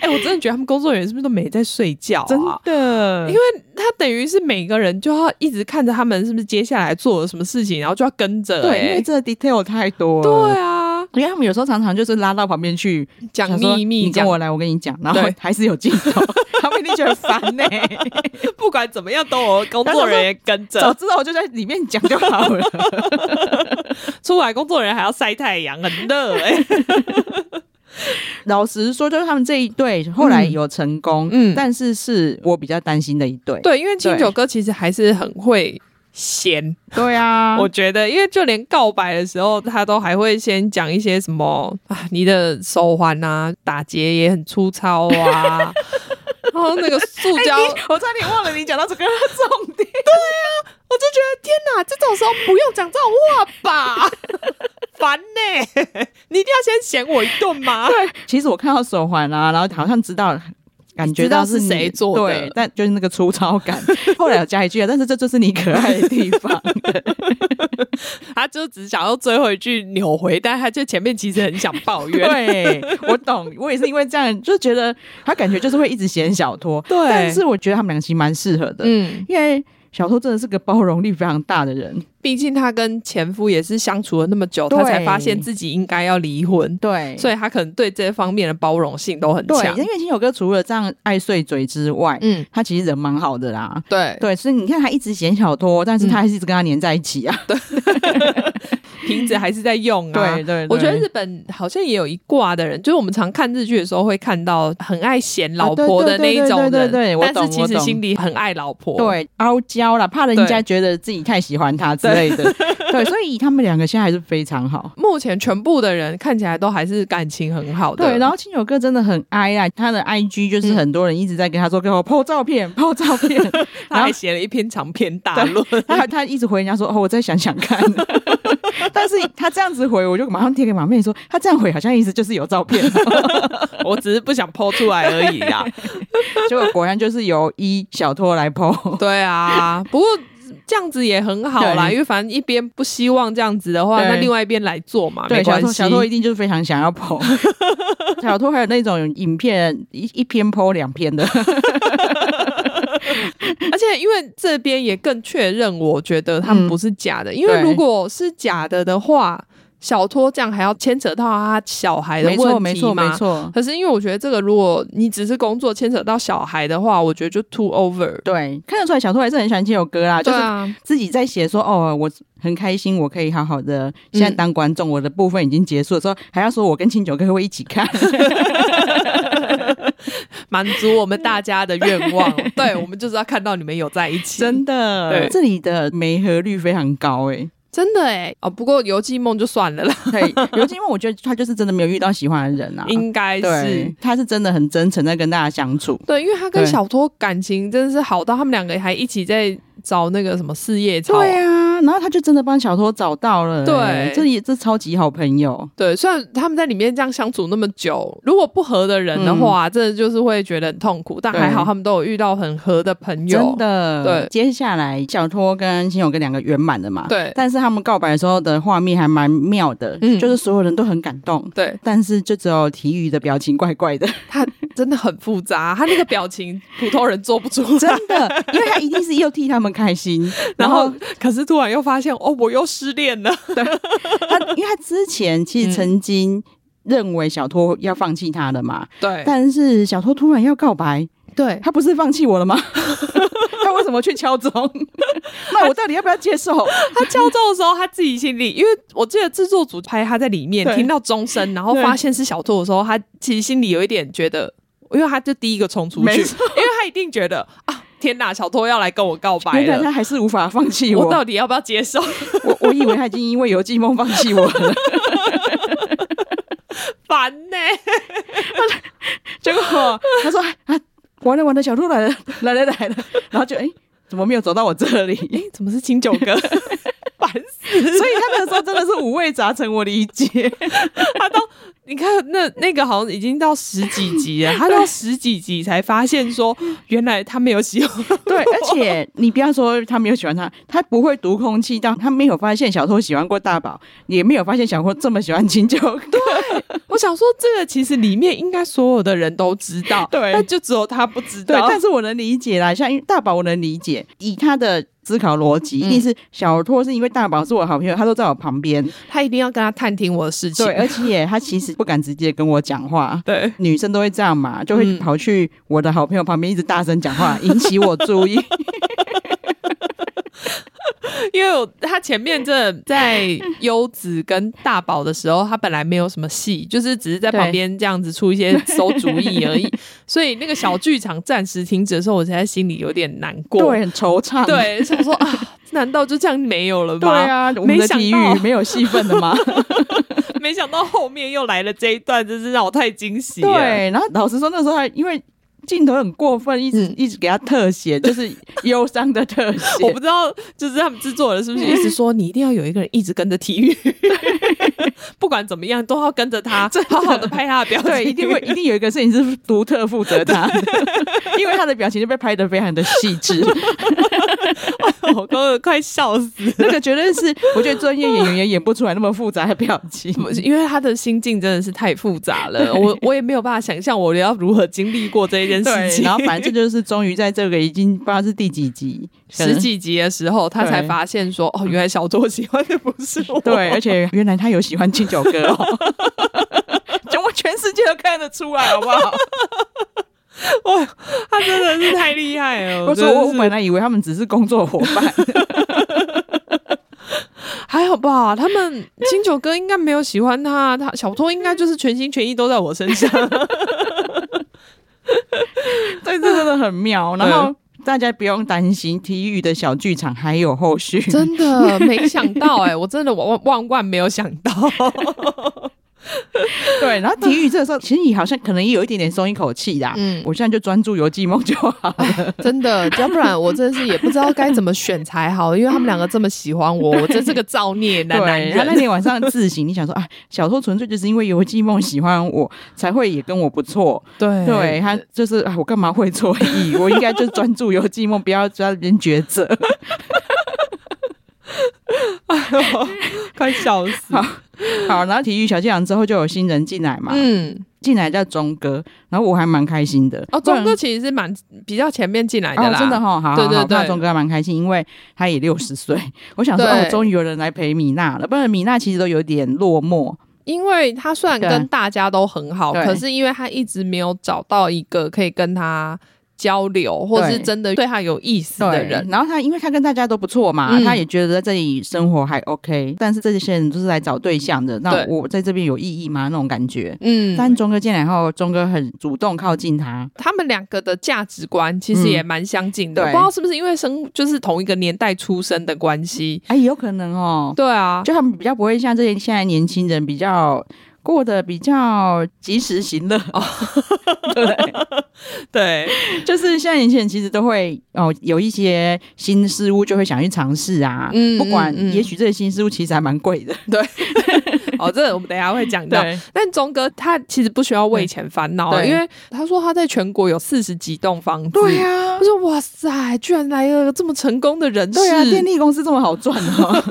哎、欸，我真的觉得他们工作人员是不是都没在睡觉啊？真的，因为他等于是每个人就要一直看着他们是不是接下来做了什么事情，然后就要跟着、欸。对，因为这个 detail 太多了。对啊。因为他们有时候常常就是拉到旁边去讲秘密，你跟我来，我跟你讲，然后还是有镜头，他们一定觉得烦呢。不管怎么样，都有工作人员跟着。早知道我就在里面讲就好了。出来工作人员还要晒太阳，很热哎。老实说，就是他们这一对后来有成功，嗯，但是是我比较担心的一对。对，因为清酒哥其实还是很会。闲，对啊，我觉得，因为就连告白的时候，他都还会先讲一些什么啊，你的手环啊，打结也很粗糙啊，然后那个塑胶、欸，我差点忘了你讲到这个重点。对啊，我就觉得天哪，这种时候不用讲这种话吧，烦呢、欸，你一定要先嫌我一顿吗？对，其实我看到手环啊，然后好像知道。感觉到是谁做的，对，但就是那个粗糙感。后来有加一句，但是这就是你可爱的地方。他就只想要最后一句扭回，但他就前面其实很想抱 怨。对，我懂，我也是因为这样就觉得他感觉就是会一直嫌小托。对，但是我觉得他们俩其实蛮适合的。嗯，因为。小托真的是个包容力非常大的人，毕竟他跟前夫也是相处了那么久，对他才发现自己应该要离婚，对，所以他可能对这方面的包容性都很强。因为金友哥除了这样爱碎嘴之外，嗯，他其实人蛮好的啦，对。对，所以你看他一直嫌小托，但是他还是一直跟他黏在一起啊，对。瓶子还是在用啊，对对，我觉得日本好像也有一挂的人，就是我们常看日剧的时候会看到很爱嫌老婆的那一种人，对对，但是其实心里很爱老婆，对，傲娇啦，怕人家觉得自己太喜欢他之类的，对，所以他们两个现在还是非常好。目前全部的人看起来都还是感情很好的。对，然后清酒哥真的很哀啊，他的 IG 就是很多人一直在跟他说：“给我 po 照片，po 照片。”他还写了一篇长篇大论，他他一直回人家说：“哦，我再想想看。”但是他这样子回，我就马上贴给马妹说：“他这样回好像意思就是有照片，我只是不想 po 出来而已呀。”结果果然就是由一小托来 po。对啊，不过。这样子也很好啦，因为反正一边不希望这样子的话，那另外一边来做嘛，对，小偷。小偷一定就是非常想要 po，小偷还有那种影片一一篇 po 两篇的，而且因为这边也更确认，我觉得他们不是假的，嗯、因为如果是假的的话。小托这样还要牵扯到他小孩的问题吗？没错，没错，没错。可是因为我觉得这个，如果你只是工作牵扯到小孩的话，我觉得就 too over。对，看得出来小托还是很喜欢这首歌啦，就是自己在写说哦，我很开心，我可以好好的现在当观众，嗯、我的部分已经结束了，说还要说我跟清酒哥会一起看，满足我们大家的愿望。对，我们就是要看到你们有在一起，真的。对，这里的媒合率非常高哎、欸。真的哎哦，不过游记梦就算了啦。对，游记梦我觉得他就是真的没有遇到喜欢的人啊，应该是他是真的很真诚在跟大家相处。对，因为他跟小托感情真的是好到他们两个还一起在找那个什么事业草。对啊。然后他就真的帮小托找到了，对，这也这超级好朋友。对，虽然他们在里面这样相处那么久，如果不合的人的话，这就是会觉得很痛苦。但还好他们都有遇到很合的朋友，真的。对，接下来小托跟清友哥两个圆满的嘛，对。但是他们告白的时候的画面还蛮妙的，嗯就是所有人都很感动，对。但是就只有体育的表情怪怪的，他真的很复杂，他那个表情普通人做不出来，真的，因为他一定是又替他们开心，然后可是突然。又发现哦，我又失恋了。对，他因为他之前其实曾经认为小托要放弃他的嘛，对。但是小托突然要告白，对，他不是放弃我了吗？他为什么去敲钟？那我到底要不要接受？他敲钟的时候，他自己心里，因为我记得制作组拍他在里面听到钟声，然后发现是小托的时候，他其实心里有一点觉得，因为他就第一个冲出去，因为他一定觉得啊。天呐，小托要来跟我告白了，他还是无法放弃我，我到底要不要接受？我我以为他已经因为游记梦放弃我了，烦呢、欸。结果他说啊，完了完了，小兔来了，来了来了，然后就哎、欸，怎么没有走到我这里？哎、欸，怎么是清酒哥？烦死！所以他那时候真的是五味杂陈，我理解。他都。你看，那那个好像已经到十几集了，他到十几集才发现说，原来他没有喜欢。对，而且你不要说他没有喜欢他，他不会读空气，但他没有发现小托喜欢过大宝，也没有发现小托这么喜欢清酒。对，我想说，这个其实里面应该所有的人都知道，对，但就只有他不知道。对，但是我能理解啦，像因为大宝我能理解，以他的。思考逻辑一定是小托是因为大宝是我好朋友，他都在我旁边，他一定要跟他探听我的事情。对，而且他其实不敢直接跟我讲话。对，女生都会这样嘛，就会跑去我的好朋友旁边一直大声讲话，引起我注意。因为他前面这在优子跟大宝的时候，他本来没有什么戏，就是只是在旁边这样子出一些馊主意而已。所以那个小剧场暂时停止的时候，我才在心里有点难过，对，很惆怅。对，想说啊，难道就这样没有了吗？对啊，我们的体育没有戏份了吗？没想到后面又来了这一段，真是让我太惊喜了。对，然后老实说，那时候还因为。镜头很过分，一直一直给他特写，就是忧伤的特写。我不知道，就是他们制作人是不是 一直说你一定要有一个人一直跟着体育，不管怎么样都要跟着他，好好的拍他的表情。对，一定会一定有一个摄影师独特负责他，因为他的表情就被拍得非常的细致。我哥哥快笑死，那个绝对是我觉得专业演员也演不出来那么复杂的表情，因为他的心境真的是太复杂了。我我也没有办法想象我要如何经历过这一件。事情，然后反正就是终于在这个已经不知道是第几集、十几集的时候，他才发现说：“哦，原来小周喜欢的不是我。”对，而且原来他有喜欢清酒哥哦，怎么全世界都看得出来，好不好？哇，他真的是太厉害了！我说我本来以为他们只是工作伙伴，还好吧？他们金九哥应该没有喜欢他，他小托应该就是全心全意都在我身上。对，这真的很妙。然后大家不用担心，体育的小剧场还有后续。真的没想到哎、欸，我真的万万万没有想到。对，然后体育这个时候，其实你好像可能也有一点点松一口气啦。嗯，我现在就专注游记梦就好了。真的，要不然我真的是也不知道该怎么选才好，因为他们两个这么喜欢我，我真是个造孽男男人。他那天晚上自省，你想说啊，小偷纯粹就是因为游记梦喜欢我，才会也跟我不错。对，对他就是啊，我干嘛会错意？我应该就专注游记梦，不要在那边抉择。哎呦，快笑死！好，然后体育小剧场之后就有新人进来嘛，嗯，进来叫钟哥，然后我还蛮开心的。哦，钟哥其实是蛮比较前面进来的啦，哦、真的哈、哦，好，好，对对对，钟哥还蛮开心，因为他也六十岁，我想说哦，终于有人来陪米娜了，不然米娜其实都有点落寞，因为他虽然跟大家都很好，可是因为他一直没有找到一个可以跟他。交流，或是真的对他有意思的人，然后他因为他跟大家都不错嘛，嗯、他也觉得在这里生活还 OK。但是这些人都是来找对象的，那我在这边有意义吗？那种感觉。嗯。但钟哥进来后，钟哥很主动靠近他。他们两个的价值观其实也蛮相近的，嗯、不知道是不是因为生就是同一个年代出生的关系？哎，有可能哦。对啊，就他们比较不会像这些现在年轻人比较。过得比较及时行乐。哦，对。对，就是现在年轻人其实都会哦，有一些新事物就会想去尝试啊，嗯，不管也许这些新事物其实还蛮贵的，对，哦，这我们等一下会讲到。但钟哥他其实不需要为钱烦恼，因为他说他在全国有四十几栋房子，对啊，他说哇塞，居然来了这么成功的人士，对啊，电力公司这么好赚哦，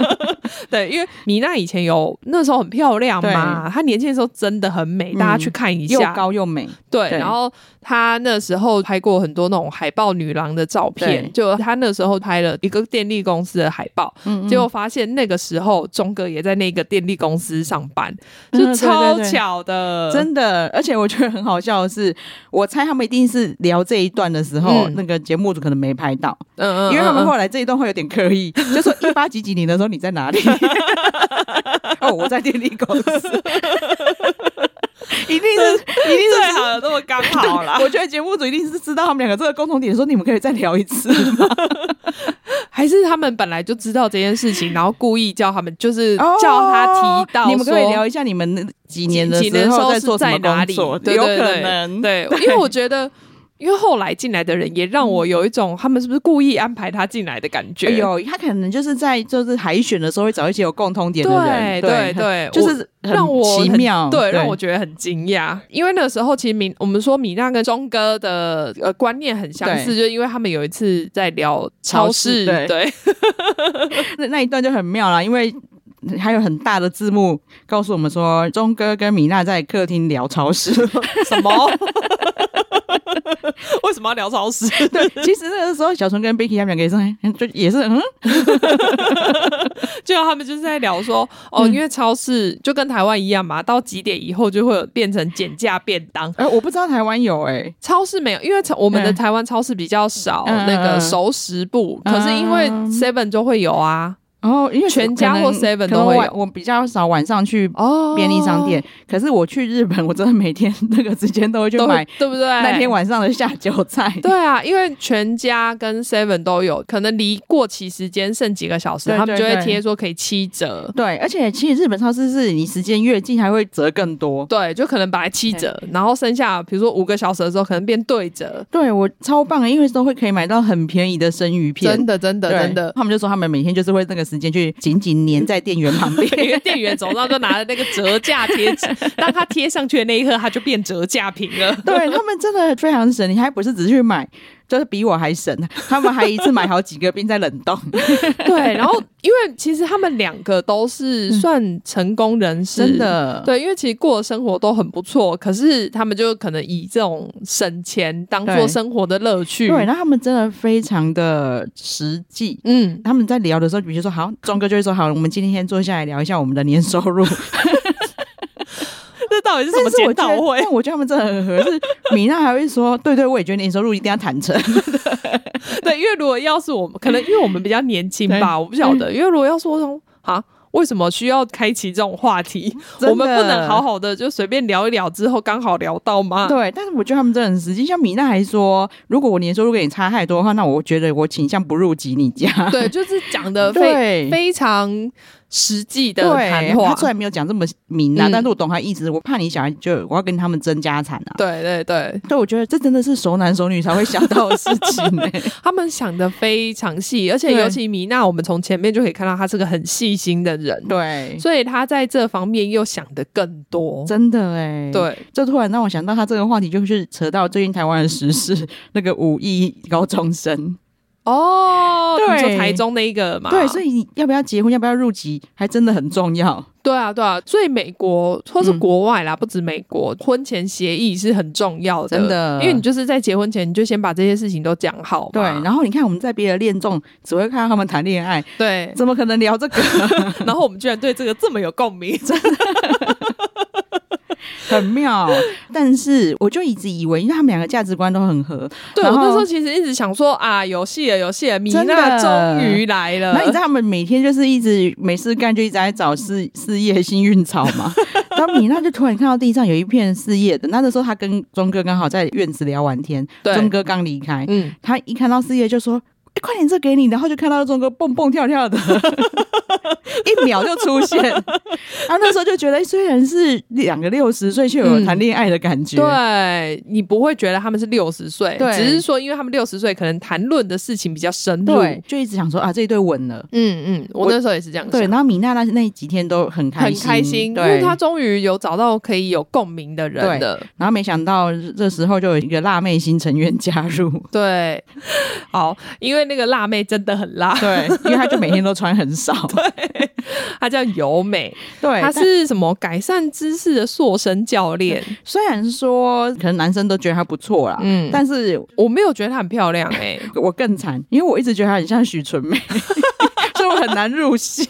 对，因为米娜以前有那时候很漂亮嘛。啊，她年轻的时候真的很美，嗯、大家去看一下，又高又美。对，对然后她那时候拍过很多那种海报女郎的照片，就她那时候拍了一个电力公司的海报，嗯嗯结果发现那个时候钟哥也在那个电力公司上班，就超巧的，嗯、对对对真的。而且我觉得很好笑的是，我猜他们一定是聊这一段的时候，嗯、那个节目组可能没拍到，嗯，嗯嗯，因为他们后来这一段会有点刻意，就说 一八几几年的时候你在哪里？哦，我在电力公司。一定是，一定是最好的，这么刚好啦。我觉得节目组一定是知道他们两个这个共同点，说你们可以再聊一次吗？还是他们本来就知道这件事情，然后故意叫他们，就是叫他提到，你们可以聊一下你们几年的时候在做什么工作？对，有可能，对，因为我觉得。因为后来进来的人也让我有一种他们是不是故意安排他进来的感觉？有，他可能就是在就是海选的时候会找一些有共通点的人，对对对，就是让我奇妙，对，让我觉得很惊讶。因为那时候其实米我们说米娜跟钟哥的呃观念很相似，就因为他们有一次在聊超市，对，那那一段就很妙啦，因为还有很大的字幕告诉我们说钟哥跟米娜在客厅聊超市，什么？为什么要聊超市？对，其实那个时候小纯跟 Becky 他们两个也是，就也是嗯，就他们就是在聊说哦，因为超市就跟台湾一样嘛，到几点以后就会有变成减价便当。哎，我不知道台湾有哎，超市没有，因为我们的台湾超市比较少那个熟食部，可是因为 Seven 就会有啊。哦，因为全家或 Seven 都会有，我比较少晚上去便利商店。可是我去日本，我真的每天那个时间都会去买，对不对？那天晚上的下酒菜。对啊，因为全家跟 Seven 都有，可能离过期时间剩几个小时，他们就会贴说可以七折。对，而且其实日本超市是你时间越近还会折更多。对，就可能本来七折，然后剩下比如说五个小时的时候，可能变对折。对，我超棒的，因为都会可以买到很便宜的生鱼片。真的，真的，真的。他们就说他们每天就是会那个时间去紧紧。粘在店员旁边，因 为店员走到就拿着那个折价贴纸，当他贴上去的那一刻，他就变折价品了。对，他们真的非常神，你还不是只是去买，就是比我还省。他们还一次买好几个冰在冷冻。对，然后因为其实他们两个都是算成功人士，真的。对，因为其实过的生活都很不错，可是他们就可能以这种省钱当做生活的乐趣。对，那他们真的非常的实际。嗯，他们在聊的时候，比如说，好，钟哥就会说，好，我们今天先坐下来聊一下我们的年收入。这到底是什么检讨会？但我觉得他们真的很合适。米娜还会说：“对对，我也觉得年收入一定要坦诚。”对，因为如果要是我们，可能因为我们比较年轻吧，我不晓得。因为如果要说从啊，为什么需要开启这种话题？我们不能好好的就随便聊一聊，之后刚好聊到吗？对，但是我觉得他们真的很实际。像米娜还说，如果我年收入跟你差太多的话，那我觉得我倾向不入籍你家。对，就是讲的 非非常。实际的谈话，他虽然没有讲这么明啊，嗯、但是我懂他意思。我怕你小孩就我要跟他们争家产啊。对对对，所以我觉得这真的是熟男熟女才会想到的事情、欸。他们想的非常细，而且尤其米娜，我们从前面就可以看到她是个很细心的人。对，所以她在这方面又想的更多。真的哎、欸，对，这突然让我想到，他这个话题就是扯到最近台湾的时事，那个五亿高中生。哦，对，就台中那一个嘛，对，所以你要不要结婚，要不要入籍，还真的很重要。对啊，对啊，所以美国或是国外啦，嗯、不止美国，婚前协议是很重要的，真的，因为你就是在结婚前，你就先把这些事情都讲好。对，然后你看我们在别的恋综只会看到他们谈恋爱，对，怎么可能聊这个？然后我们居然对这个这么有共鸣，真的。很妙，但是我就一直以为，因为他们两个价值观都很合。对，我那时候其实一直想说啊，有戏了，有戏了，米娜终于来了。那你知道他们每天就是一直没事干，就一直在找事事业幸运草嘛。然后米娜就突然看到地上有一片四叶的，那个时候他跟钟哥刚好在院子聊完天，对，钟哥刚离开，嗯，他一看到四叶就说。欸、快点，这给你，然后就看到钟哥蹦蹦跳跳的，一秒就出现。然后那时候就觉得，虽然是两个六十岁，却有谈恋爱的感觉。嗯、对，你不会觉得他们是六十岁，对，只是说因为他们六十岁，可能谈论的事情比较深入，对，就一直想说啊，这一对稳了。嗯嗯，我那时候也是这样想。对，然后米娜那那几天都很开心，很开心，对，因为她终于有找到可以有共鸣的人的。然后没想到这时候就有一个辣妹新成员加入。对，好，因为。那个辣妹真的很辣，对，因为她就每天都穿很少。对，她叫尤美，对，她是什么改善姿势的塑身教练。虽然说可能男生都觉得她不错啦，嗯，但是我没有觉得她很漂亮哎、欸，我更惨，因为我一直觉得她很像许纯美。就很难入戏，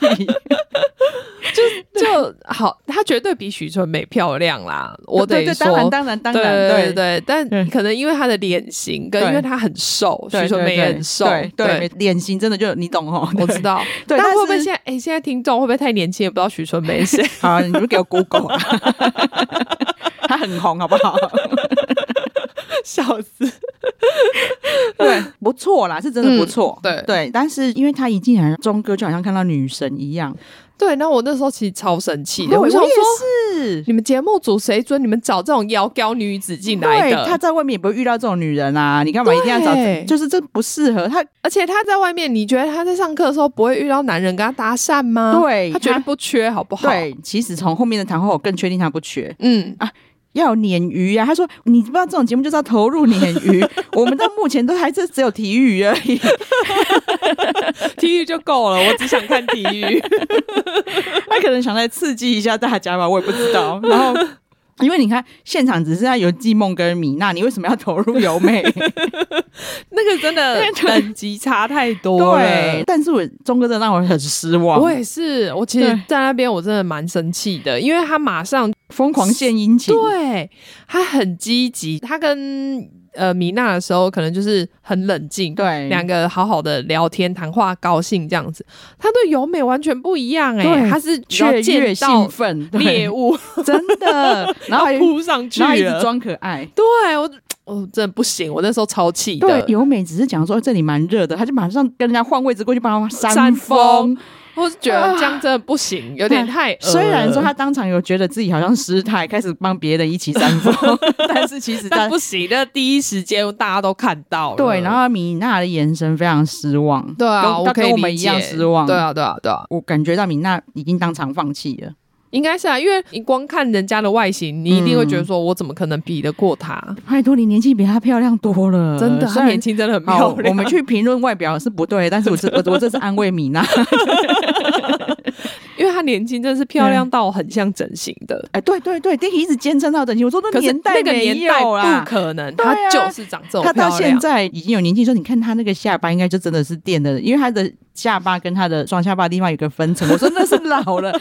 就就好，她绝对比许纯美漂亮啦。我得说，当然当然当然，对对对，但可能因为她的脸型，跟因为她很瘦，许纯美也很瘦，对，脸型真的就你懂哦，我知道。但会不会现在哎，现在听众会不会太年轻，也不知道许纯美谁？好，你就给我 Google 啊，她很红，好不好？笑死。对，不错啦，是真的不错。嗯、对对，但是因为他一进来，钟哥就好像看到女神一样。对，那我那时候其实超生气的。我，我想说，是你们节目组谁准你们找这种妖娇女子进来的？他在外面也不会遇到这种女人啊！你干嘛一定要找？就是这不适合他。而且他在外面，你觉得他在上课的时候不会遇到男人跟他搭讪吗？对，他绝对不缺，好不好？对，其实从后面的谈话，我更确定他不缺。嗯啊。要有鲶鱼啊！他说：“你不知道这种节目就是要投入鲶鱼。我们到目前都还是只有体育而已，体育就够了。我只想看体育。他可能想来刺激一下大家吧，我也不知道。然后。”因为你看现场只剩下有季梦跟米娜，你为什么要投入尤美？那个真的 等级差太多了。对，但是我钟哥真的让我很失望。我也是，我其实在那边我真的蛮生气的，因为他马上疯狂献殷勤，对，他很积极，他跟。呃，米娜的时候可能就是很冷静，对，两个好好的聊天谈话，高兴这样子。他对尤美完全不一样哎、欸，他是雀跃兴奋猎物，真的，然后扑上去，然后一直装可爱。对我，我真的不行，我那时候超气的。对，尤美只是讲说这里蛮热的，他就马上跟人家换位置过去帮他扇风。我是觉得这样真的不行，啊、有点太……虽然说他当场有觉得自己好像失态，开始帮别人一起煽风，但是其实他不行。那第一时间大家都看到了，对。然后米娜的眼神非常失望，对啊，他跟我们一样失望，对啊，对啊，对啊。我感觉到米娜已经当场放弃了。应该是啊，因为你光看人家的外形，你一定会觉得说，我怎么可能比得过她？拜托，你年纪比她漂亮多了，真的，她年轻真的很漂亮。我们去评论外表是不对，但是我这我我这是 安慰米娜，因为她年轻真的是漂亮到很像整形的。哎，对对对，Dicky 一直坚称到整形，我说那年代那个年代不可能，她就是长这种。她到现在已经有年纪，说你看她那个下巴，应该就真的是垫的，因为她的下巴跟她的双下巴的地方有个分层。我说那是老了。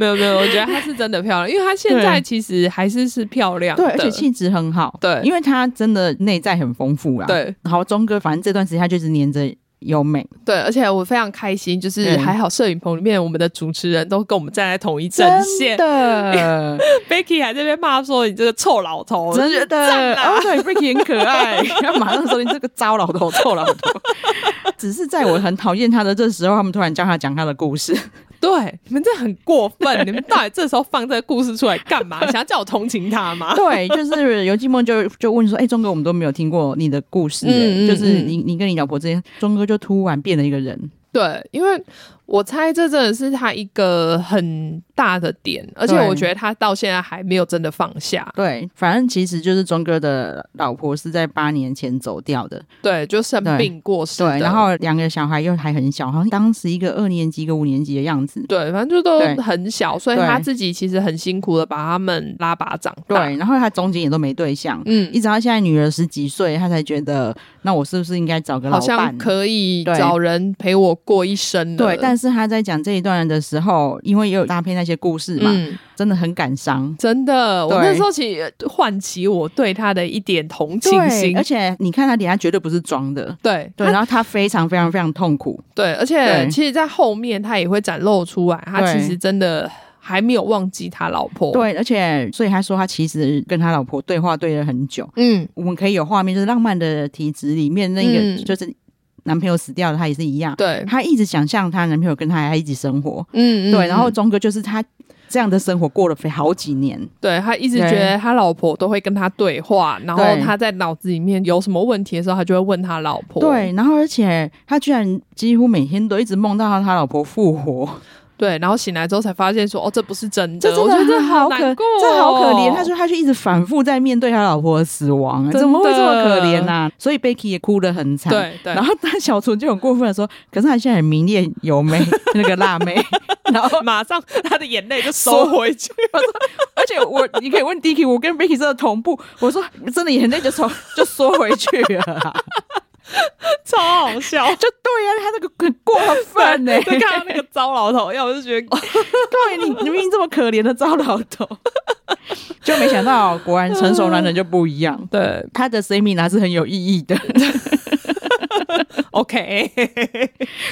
没有没有，我觉得她是真的漂亮，因为她现在其实还是是漂亮的，对，而且气质很好，对，因为她真的内在很丰富啦。对，好，钟哥，反正这段时间他就是黏着优美。对，而且我非常开心，就是还好摄影棚里面我们的主持人都跟我们站在同一阵线。的，Becky 还在那边骂说你这个臭老头，真的，哦，对，Becky 很可爱，然后马上说你这个糟老头、臭老头。只是在我很讨厌他的这时候，他们突然叫他讲他的故事。对，你们这很过分！你们到底这时候放这个故事出来干嘛？想要叫我同情他吗？对，就是游季梦就 就问说：“哎、欸，钟哥，我们都没有听过你的故事、欸，嗯嗯嗯就是你你跟你老婆之间，钟哥就突然变了一个人。”对，因为。我猜这真的是他一个很大的点，而且我觉得他到现在还没有真的放下。对，反正其实就是钟哥的老婆是在八年前走掉的，对，就生病过世。对，然后两个小孩又还很小，好像当时一个二年级，一个五年级的样子。对，反正就都很小，所以他自己其实很辛苦的把他们拉拔长大。对，然后他中间也都没对象，嗯，一直到现在女儿十几岁，他才觉得，那我是不是应该找个老伴，好像可以找人陪我过一生了？对，但是他在讲这一。段的时候，因为也有搭配那些故事嘛，嗯、真的很感伤。真的，我那时候其实唤起我对他的一点同情心。而且你看他底下绝对不是装的。对对，然后他非常非常非常痛苦。对，而且其实，在后面他也会展露出来，他其实真的还没有忘记他老婆。对，而且所以他说他其实跟他老婆对话对了很久。嗯，我们可以有画面，就是浪漫的体质里面那个就是。男朋友死掉了，他也是一样。对，他一直想象他男朋友跟他还一起生活。嗯，对。然后钟哥就是他这样的生活过了好几年。对，他一直觉得他老婆都会跟他对话，对然后他在脑子里面有什么问题的时候，他就会问他老婆。对，然后而且他居然几乎每天都一直梦到他老婆复活。对，然后醒来之后才发现说，哦，这不是真的。这真的我觉得好可，这好可怜。他说，他就一直反复在面对他老婆的死亡，的怎么会这么可怜呢、啊？所以 Becky 也哭得很惨。对对。然后但小纯就很过分的说，可是他现在很迷恋由美 那个辣妹，然后马上他的眼泪就收回去。而且我，你可以问 Dicky，我跟 Becky 真的同步。我说，真的眼泪就从就缩回去了。超好笑，就对呀、啊，他那个很过分呢、欸，就看到那个糟老头，要我就觉得，对你，你明明这么可怜的糟老头，就没想到，果然成熟男人就不一样。对，他的 seminar 是很有意义的。OK，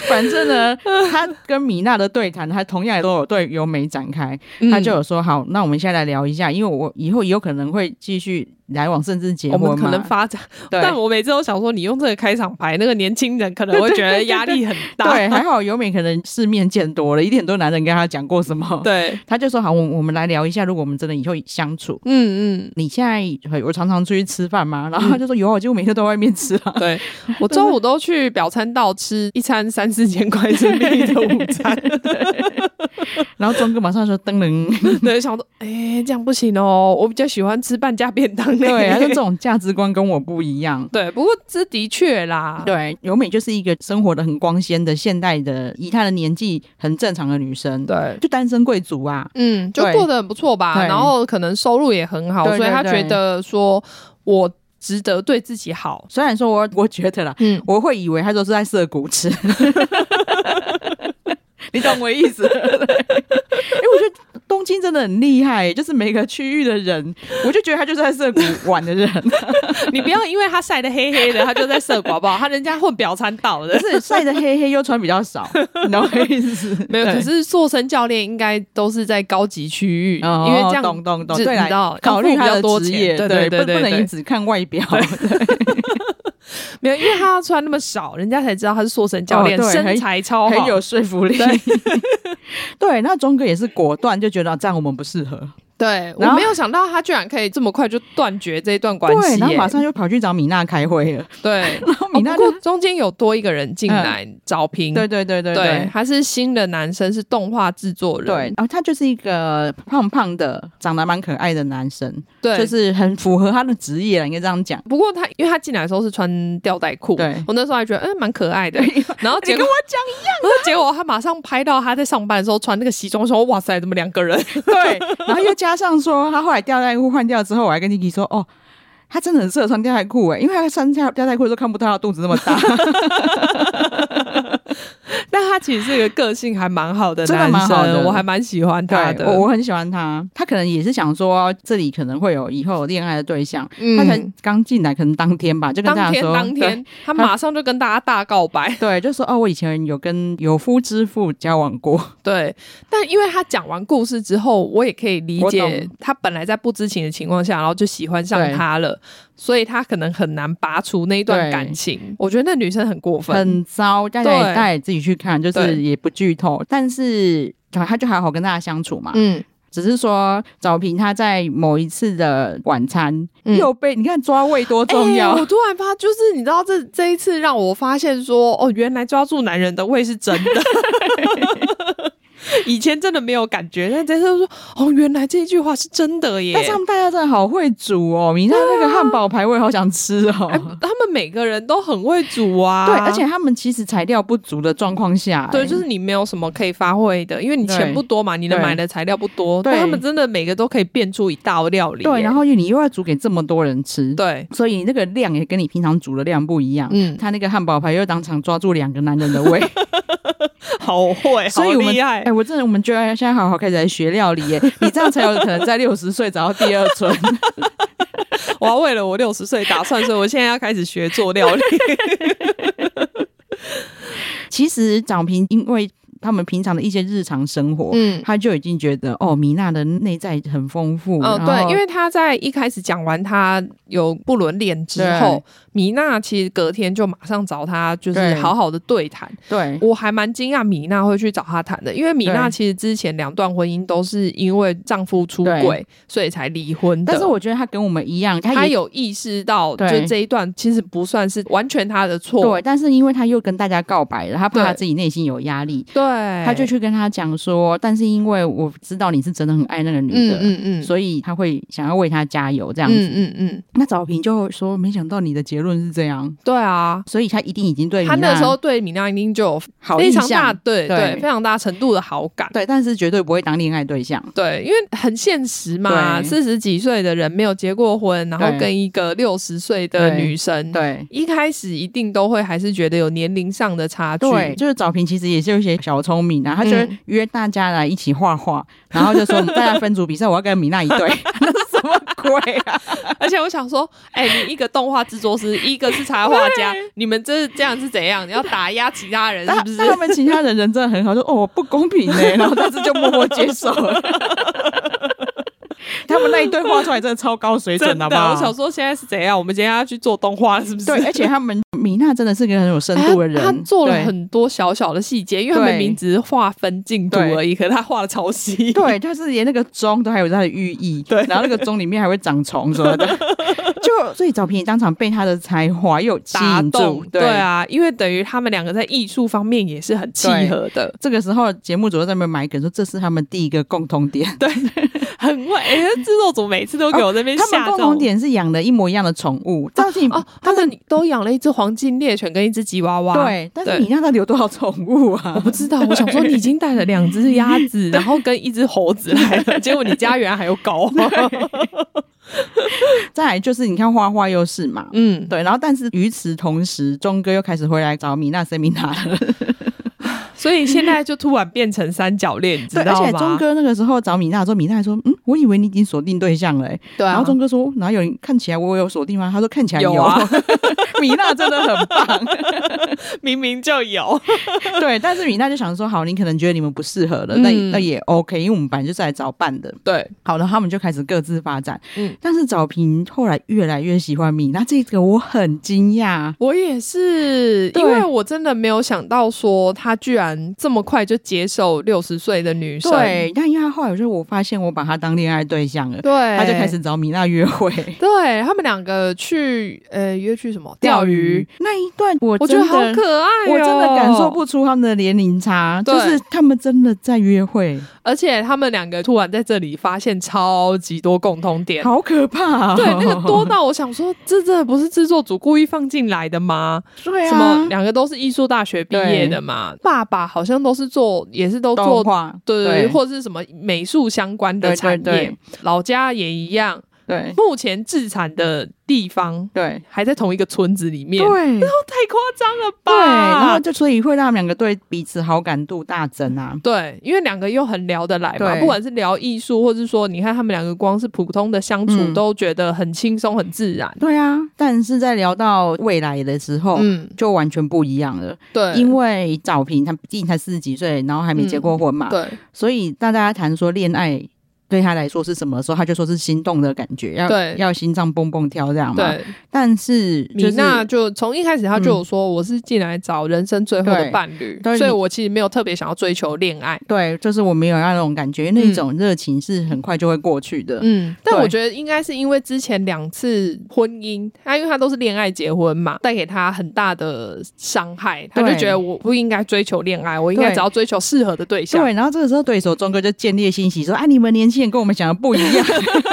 反正呢，他跟米娜的对谈，他同样也都有对由美展开，他就有说好，那我们现在来聊一下，因为我以后也有可能会继续。来往甚至结婚，我们可能发展。但我每次都想说，你用这个开场白，那个年轻人可能会觉得压力很大。对，还好尤美可能世面见多了，一点多男人跟他讲过什么。对，他就说好，我我们来聊一下，如果我们真的以后相处，嗯嗯，你现在我常常出去吃饭吗？然后他就说有，我几乎每天都在外面吃啊。对，我中午都去表参道吃一餐三四千块人民币的午餐。然后庄哥马上说噔噔，对，想说哎、欸，这样不行哦，我比较喜欢吃半价便当。对，他说这种价值观跟我不一样。对，不过这的确啦。对，由美就是一个生活的很光鲜的现代的，以她的年纪很正常的女生。对，就单身贵族啊，嗯，就过得很不错吧。然后可能收入也很好，所以她觉得说我值得对自己好。虽然说我我觉得啦，嗯，我会以为他都是在涩谷吃。你懂我意思？哎、欸，我觉得东京真的很厉害，就是每个区域的人，我就觉得他就是在涩谷玩的人。你不要因为他晒得黑黑的，他就在涩谷好不好？他人家混表参道的，是晒得黑黑又穿比较少，你懂我意思？没有，可是塑身教练应该都是在高级区域，哦、因为这样懂懂懂，知道考虑他的职业，对对对，不不能只看外表。对 没有，因为他要穿那么少，人家才知道他是塑身教练，哦、身材超好，很有说服力。对，那钟哥也是果断，就觉得这样我们不适合。对，我没有想到他居然可以这么快就断绝这一段关系，然后马上就跑去找米娜开会了。对，然后米娜中间有多一个人进来招聘，对对对对对，他是新的男生，是动画制作人。对，然后他就是一个胖胖的，长得蛮可爱的男生，对，就是很符合他的职业，应该这样讲。不过他因为他进来的时候是穿吊带裤，对我那时候还觉得嗯蛮可爱的，然后结果跟我讲一样，结果他马上拍到他在上班的时候穿那个西装，说哇塞，怎么两个人？对，然后又加加上说他。后来吊带裤换掉之后，我还跟 Niki 说：“哦，他真的很适合穿吊带裤诶，因为他穿吊吊带裤都看不到他肚子那么大。”但但他其实是一个个性还蛮好的男生，好的我还蛮喜欢他的。我我很喜欢他，他可能也是想说这里可能会有以后有恋爱的对象，嗯、他才刚进来，可能当天吧，就跟大家说，当天，当天他马上就跟大家大告白，对，就说哦，我以前有跟有夫之妇交往过，对。但因为他讲完故事之后，我也可以理解，他本来在不知情的情况下，然后就喜欢上他了。所以他可能很难拔除那一段感情，我觉得那女生很过分，很糟。大家大家也自己去看，就是也不剧透。但是他就还好跟大家相处嘛。嗯，只是说早平他在某一次的晚餐又被、嗯、你看抓胃多重要。欸、我突然发，就是你知道这这一次让我发现说，哦，原来抓住男人的胃是真的。以前真的没有感觉，但这次说哦，原来这一句话是真的耶！但是他们大家真的好会煮哦，你看那个汉堡排，我也好想吃哦、欸。他们每个人都很会煮啊，对，而且他们其实材料不足的状况下，对，就是你没有什么可以发挥的，因为你钱不多嘛，你能买的材料不多，对，但他们真的每个都可以变出一道料理，对，然后你又要煮给这么多人吃，对，所以你那个量也跟你平常煮的量不一样。嗯，他那个汉堡排又当场抓住两个男人的胃。好会，所以我们好厉害！哎、欸，我真的，我们就要现在好好开始来学料理耶！你这样才有可能在六十岁找到第二春。我要为了我六十岁打算，所以我现在要开始学做料理。其实长平因为。他们平常的一些日常生活，嗯，他就已经觉得哦，米娜的内在很丰富。嗯、哦，对，因为他在一开始讲完他有不伦恋之后，米娜其实隔天就马上找他，就是好好的对谈。对，我还蛮惊讶米娜会去找他谈的，因为米娜其实之前两段婚姻都是因为丈夫出轨，所以才离婚的。但是我觉得她跟我们一样，他他有意识到，就这一段其实不算是完全她的错。对，但是因为她又跟大家告白了，她怕他自己内心有压力。对。对，他就去跟他讲说，但是因为我知道你是真的很爱那个女的，嗯嗯，嗯，所以他会想要为她加油这样子，嗯嗯，嗯。那早平就说，没想到你的结论是这样，对啊，所以他一定已经对，他那时候对米娜一定就有非常大，对对，对，非常大程度的好感，对，但是绝对不会当恋爱对象，对，因为很现实嘛，四十几岁的人没有结过婚，然后跟一个六十岁的女生，对，一开始一定都会还是觉得有年龄上的差距，对，就是早平其实也是有一些小聪明。然后他就约大家来一起画画，嗯，然后就说我们大家分组比赛，我要跟米娜一对，那是什么鬼啊？而且我想说，哎，欸，你一个动画制作师，一个是插画家，你们这这样是怎样？你要打压其他人是不是？他们其他人人真的很好，说哦不公平呢，然后但是就默默接受了。他们那一对画出来真的超高水准，好不好？我想说现在是怎样？我们今天要去做动画，是不是？对，而且他们米娜真的是个很有深度的人，他做了很多小小的细节，因为他们名字划分进度而已，可是他画的超细。对，他是连那个钟都还有他的寓意。对，然后那个钟里面还会长虫什么的，就所以早平也当场被他的才华又打动。对啊，因为等于他们两个在艺术方面也是很契合的。这个时候节目组在那边埋梗说，这是他们第一个共同点。对，很会。哎，制作组每次都给我这边下。他们共同点是养的一模一样的宠物。到底哦，他们都养了一只黄金猎犬跟一只吉娃娃。对，但是你让他留多少宠物啊？我不知道。我想说，你已经带了两只鸭子，然后跟一只猴子来了，结果你家原来还有狗。再来就是你看花花又是嘛，嗯，对。然后但是与此同时，钟哥又开始回来找米娜塞米娜了。所以现在就突然变成三角恋，你知道吗？而且钟哥那个时候找米娜的时候，米娜还说：“嗯，我以为你已经锁定对象了、欸。”对、啊。然后钟哥说：“哪有？看起来我有锁定吗？”他说：“看起来有。有啊” 米娜真的很棒，明明就有。对，但是米娜就想说：“好，你可能觉得你们不适合了，那、嗯、那也 OK，因为我们本来就是来找伴的。”对。好了，他们就开始各自发展。嗯。但是早平后来越来越喜欢米娜，这个我很惊讶。我也是，因为我真的没有想到说他居然。这么快就接受六十岁的女生？对，但因为他后来就是我发现我把他当恋爱对象了，对，他就开始找米娜约会。对，他们两个去呃约去什么钓鱼那一段我，我觉得好可爱哦，我真的感受不出他们的年龄差，就是他们真的在约会，而且他们两个突然在这里发现超级多共同点，好可怕哦！对，那个多到我想说，这真的不是制作组故意放进来的吗？对啊，什么两个都是艺术大学毕业的嘛，爸爸。好像都是做，也是都做，对或者是什么美术相关的产业，老家也一样。对，目前自产的地方对。还在同一个村子里面，对，然后太夸张了吧？对，然后就所以会让他们两个对彼此好感度大增啊。对，因为两个又很聊得来嘛，不管是聊艺术，或是说你看他们两个光是普通的相处，嗯。都觉得很轻松很自然。对啊，但是在聊到未来的时候，嗯，就完全不一样了。对，因为早平他毕竟才四十几岁，然后还没结过婚嘛，对，所以当大家谈说恋爱对他来说是什么时候，他就说是心动的感觉，要对要心脏蹦蹦跳这样嘛。对，但是、就是、米娜就从一开始他就有说，我是进来找人生最后的伴侣，对所以我其实没有特别想要追求恋爱。对，就是我没有要那种感觉，那种热情是很快就会过去的。嗯，但我觉得应该是因为之前两次婚姻，他因为他都是恋爱结婚嘛，带给他很大的伤害，他就觉得我不应该追求恋爱，我应该只要追求适合的对象。对，然后这个时候对手钟哥就建立信息说：“啊，你们年轻人跟我们想的不一样，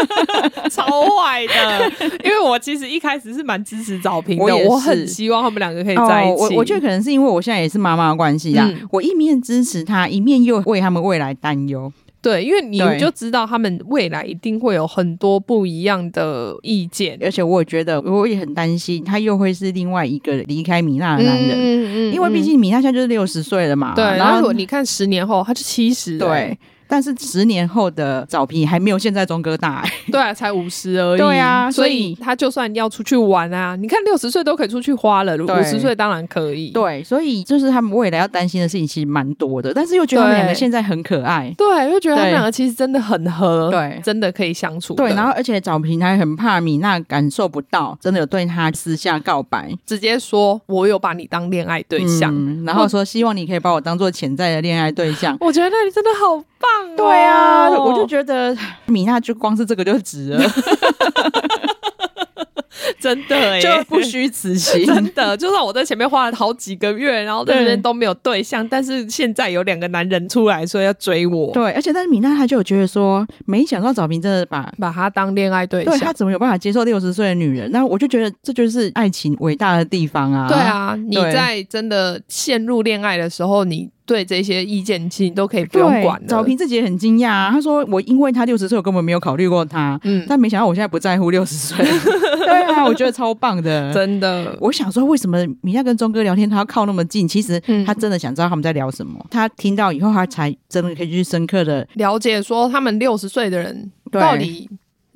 超坏的。因为我其实一开始是蛮支持早平的，我我很希望他们两个可以在一起。哦、我我觉得可能是因为我现在也是妈妈的关系啊、嗯，我一面支持他，一面又为他们未来担忧。对，因为你就知道他们未来一定会有很多不一样的意见，而且我也觉得我也很担心，他又会是另外一个离开米娜的男人。嗯嗯，因为毕竟米娜现在就是六十岁了嘛。对，然后，你看十年后，他就七十。对。但是十年后的早平还没有现在钟哥大、欸，对啊，才五十而已。对啊，所以他就算要出去玩啊，你看六十岁都可以出去花了，五十岁当然可以。对，所以就是他们未来要担心的事情其实蛮多的，但是又觉得他们两个现在很可爱，对，又觉得他们两个其实真的很合，对，真的可以相处。对，然后而且早平还很怕米娜感受不到，真的有对他私下告白，直接说我有把你当恋爱对象、嗯，然后说希望你可以把我当做潜在的恋爱对象。我觉得你真的好棒、哦，对啊。我就觉得米娜就光是这个就值了，真的哎，就不虚此行。真的，就算我在前面花了好几个月，然后这边都没有对象，但是现在有两个男人出来说要追我。对，而且但是米娜她就有觉得说，没想到早平真的把把她当恋爱对象，对她怎么有办法接受六十岁的女人？那我就觉得这就是爱情伟大的地方啊！对啊，你在真的陷入恋爱的时候，你。对这些意见，其实都可以不用管的。早平自己也很惊讶啊，他说：“我因为他六十岁，我根本没有考虑过他。嗯，但没想到我现在不在乎六十岁。对啊，我觉得超棒的，真的。我想说，为什么米娅跟钟哥聊天，他要靠那么近？其实他真的想知道他们在聊什么。嗯、他听到以后，他才真的可以去深刻的了解，说他们六十岁的人到底。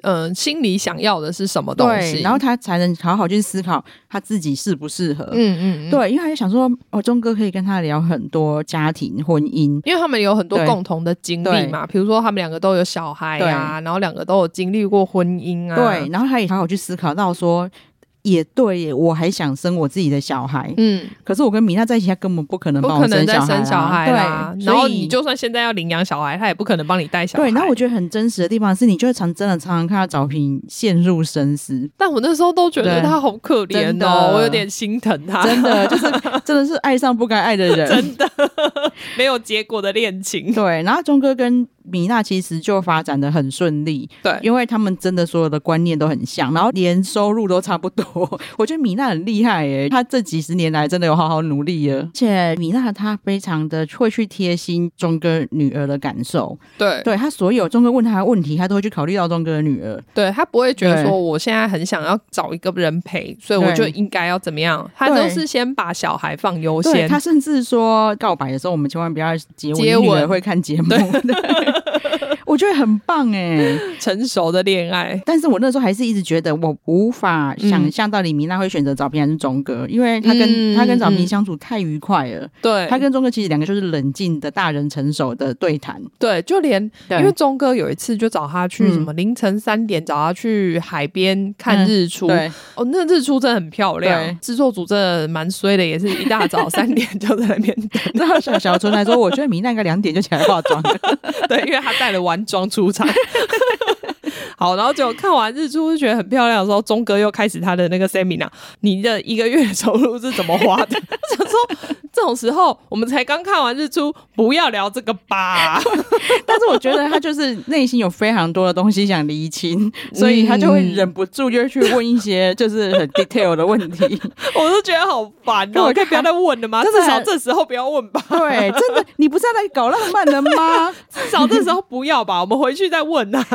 嗯、呃，心里想要的是什么东西？然后他才能好好去思考他自己适不适合。嗯嗯，对，因为他就想说，哦，钟哥可以跟他聊很多家庭婚姻，因为他们有很多共同的经历嘛，比如说他们两个都有小孩啊，然后两个都有经历过婚姻啊。对，然后他也好好去思考到说。也对耶，我还想生我自己的小孩，嗯，可是我跟米娜在一起，他根本不可能帮我生小孩，啊，生小孩对，然后你就算现在要领养小孩，他也不可能帮你带小孩。对，然后我觉得很真实的地方是，你就会常真的常常看到早平陷入深思，但我那时候都觉得他好可怜哦，我有点心疼他，真的 就是真的是爱上不该爱的人，真的。没有结果的恋情。对，然后钟哥跟米娜其实就发展的很顺利，对，因为他们真的所有的观念都很像，然后连收入都差不多。我 我觉得米娜很厉害耶，她这几十年来真的有好好努力了。而且米娜她非常的会去贴心钟哥女儿的感受，对，对她所有钟哥问她的问题，她都会去考虑到钟哥的女儿。对，她不会觉得说我现在很想要找一个人陪，所以我就应该要怎么样，她都是先把小孩放优先。她甚至说告白的时候，我们千万不要接吻，接吻女儿会看节目。我觉得很棒哎，成熟的恋爱。但是我那时候还是一直觉得，我无法想象到底米娜会选择找平还是钟哥，因为他跟、嗯、他跟找平相处太愉快了。对，他跟钟哥其实两个就是冷静的大人成熟的对谈。对，就连因为钟哥有一次就找他去什么凌晨三点找他去海边看日出。嗯、对，哦，那日出真的很漂亮。制作组真的蛮衰的，也是一大早 三点就在那边等。然后小小春来说，我觉得米娜应该两点就起来化妆。对，因为他带了完妆出场。好，然后就看完日出就觉得很漂亮的时候，钟哥又开始他的那个 seminar。你的一个月收入是怎么花的？我 想说，这种时候我们才刚看完日出，不要聊这个吧。但是我觉得他就是内心有非常多的东西想厘清，所以他就会忍不住就去问一些就是很 detail 的问题。我都觉得好烦哦、喔，可以不要再问了吗？至少这时候不要问吧。对，真的，你不是要来搞浪漫的吗？至少这时候不要吧，我们回去再问啊。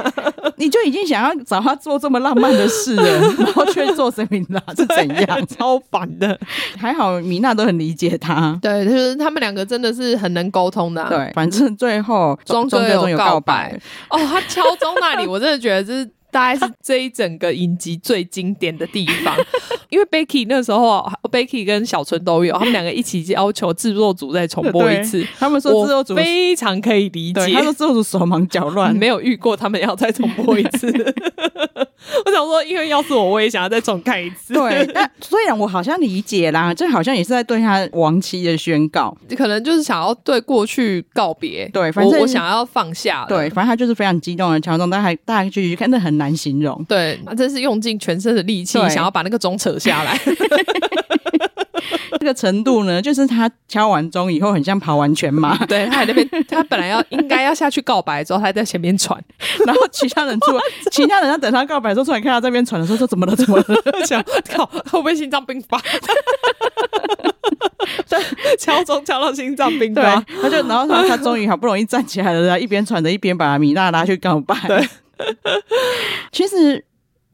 你就已经。经想要找他做这么浪漫的事了，然后却做神米娜，是怎样？超烦的。还好米娜都很理解他，对，就是他们两个真的是很能沟通的、啊。对，反正最后庄哥有告白哦，他敲钟那里，我真的觉得就是。大概是这一整个影集最经典的地方，因为 Becky 那时候，Becky 跟小春都有，他们两个一起要求制作组再重播一次。他们说制作组非常可以理解，他说制作组手忙脚乱，没有遇过他们要再重播一次。我想说，因为要是我，我也想要再重看一次。对，但虽然我好像理解啦，这好像也是在对他亡妻的宣告，可能就是想要对过去告别。对，反正我，我想要放下。对，反正他就是非常激动的敲钟，但还大家继续看，那很难。难形容，对，他真是用尽全身的力气，想要把那个钟扯下来。这个程度呢，就是他敲完钟以后，很像跑完全马。对，他在那边，他本来要应该要下去告白之后，他在前面喘，然后其他人出来，其他人要等他告白的时候，出来看他这边喘的时候，说怎么了？怎么了？想靠，会不会心脏病发？敲钟敲到心脏病发，他就然后他他终于好不容易站起来了，一边喘着一边把米娜拉去告白。对。其实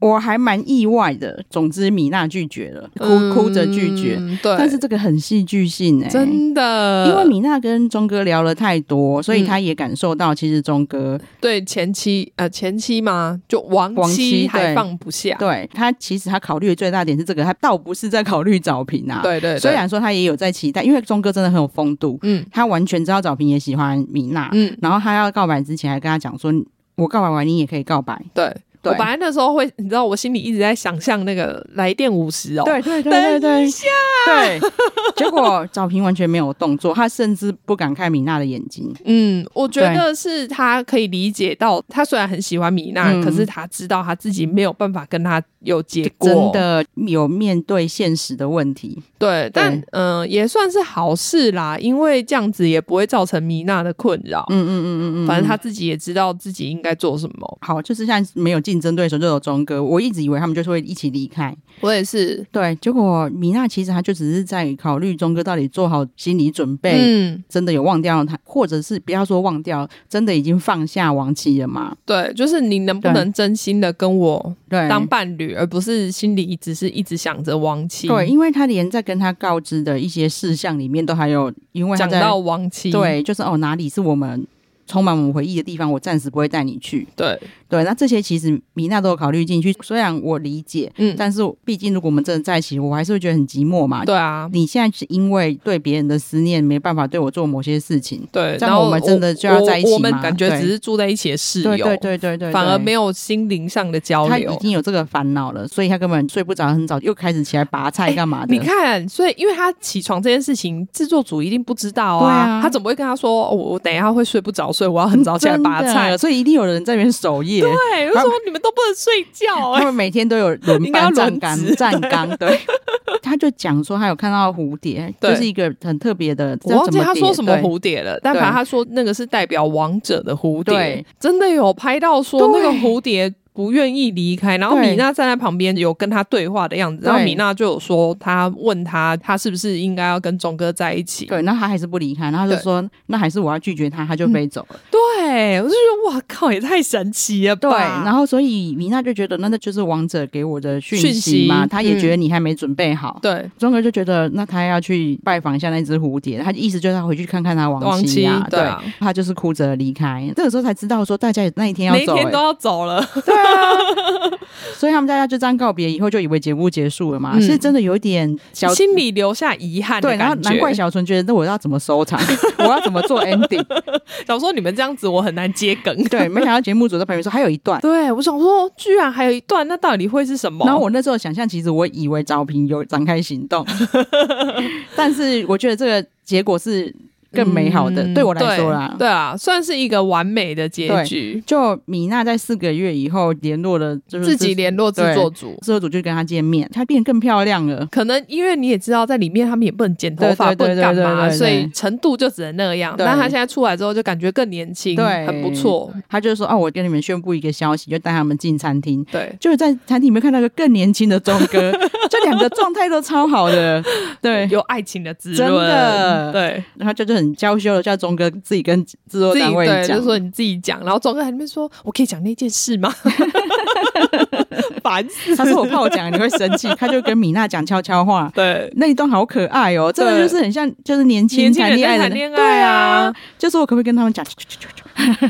我还蛮意外的。总之，米娜拒绝了，哭、嗯、哭着拒绝。对，但是这个很戏剧性哎、欸，真的。因为米娜跟钟哥聊了太多，所以他也感受到，其实钟哥、嗯、对前妻呃前妻嘛，就亡妻还放不下。对，他其实他考虑的最大点是这个，他倒不是在考虑找平啊。对，对对，虽然说他也有在期待，因为钟哥真的很有风度，嗯，他完全知道找平也喜欢米娜，嗯，然后他要告白之前还跟他讲说。我告白完，你也可以告白。对，对我本来那时候会，你知道，我心里一直在想象那个来电五十哦。对对对对对，下，对。结果赵平完全没有动作，他甚至不敢看米娜的眼睛。嗯，我觉得是他可以理解到，他虽然很喜欢米娜，嗯、可是他知道他自己没有办法跟他有结果，真的有面对现实的问题。对，但嗯、呃，也算是好事啦，因为这样子也不会造成米娜的困扰。嗯嗯嗯嗯嗯，反正他自己也知道自己应该做什么。好，就是现在没有竞争对手，就有钟哥。我一直以为他们就是会一起离开。我也是。对，结果米娜其实她就只是在考虑钟哥到底做好心理准备，嗯，真的有忘掉他，或者是不要说忘掉，真的已经放下亡妻了嘛？对，就是你能不能真心的跟我当伴侣，而不是心里只是一直想着亡妻。对，因为他连在。跟他告知的一些事项里面，都还有因为讲到亡妻，对，就是哦，哪里是我们充满我们回忆的地方，我暂时不会带你去。对。对，那这些其实米娜都有考虑进去。虽然我理解，嗯，但是毕竟如果我们真的在一起，我还是会觉得很寂寞嘛。对啊，你现在是因为对别人的思念，没办法对我做某些事情。对，然后我们真的就要在一起吗？我，我，我们感觉只是住在一起的室友，对对对对，反而没有心灵上的交流。他已经有这个烦恼了，所以他根本睡不着，很早又开始起来拔菜干嘛的？你看，所以因为他起床这件事情，制作组一定不知道啊。啊他怎么会跟他说？哦，我等一下会睡不着，所以我要很早起来 拔菜。所以一定有人在那边守夜。对，我说。你们都不能睡觉、欸，他们每天都有轮班 站岗站岗。对，他就讲说他有看到蝴蝶，就是一个很特别的。我忘记他说什么蝴蝶了，但反正他说那个是代表王者的蝴蝶，真的有拍到说那个蝴蝶。不愿意离开，然后米娜站在旁边有跟他对话的样子，然后米娜就有说，他问他，他是不是应该要跟钟哥在一起？对，那他还是不离开，然后就说，那还是我要拒绝他，他就飞走了。嗯、对，我就觉得哇靠，也太神奇了吧。对，然后所以米娜就觉得，那那就是王者给我的讯息嘛，他也觉得你还没准备好。对、嗯，钟哥就觉得，那他要去拜访一下那只蝴蝶，他意思就是他回去看看他亡妻啊。对，啊对，他就是哭着离开。这个时候才知道说，大家那一天要走，每天都要走了。对啊。所以他们大家就这样告别以后，就以为节目结束了嘛？是、嗯、真的有一点小心里留下遗憾的。对，然后难怪小纯觉得，那我要怎么收场？我要怎么做 ending？想说你们这样子，我很难接梗。对，没想到节目组在旁边说还有一段。对，我想说，居然还有一段，那到底会是什么？然后我那时候想象，其实我以为招聘有展开行动，但是我觉得这个结果是。更美好的，嗯、对我来说啦对，对啊，算是一个完美的结局。就米娜在四个月以后联络了，就是自己联络制作组，制作组就跟她见面，她变得更漂亮了。可能因为你也知道，在里面他们也不能剪头发，不能干嘛，所以程度就只能那样。但她现在出来之后，就感觉更年轻，对，很不错。她就说：“哦，我跟你们宣布一个消息，就带他们进餐厅。对，就是在餐厅里面看到一个更年轻的钟哥，这两个状态都超好的，对，有爱情的滋润，真的，对。然后就就很娇羞的叫。钟哥自己跟制作单位讲，就是说你自己讲，然后钟哥还在那边说：“我可以讲那件事吗？” 烦死！他说我怕我讲你会生气，他就跟米娜讲悄悄话。对，那一段好可爱哦，真的就是很像就是年轻谈恋爱的恋爱，对啊，就是我可不可以跟他们讲？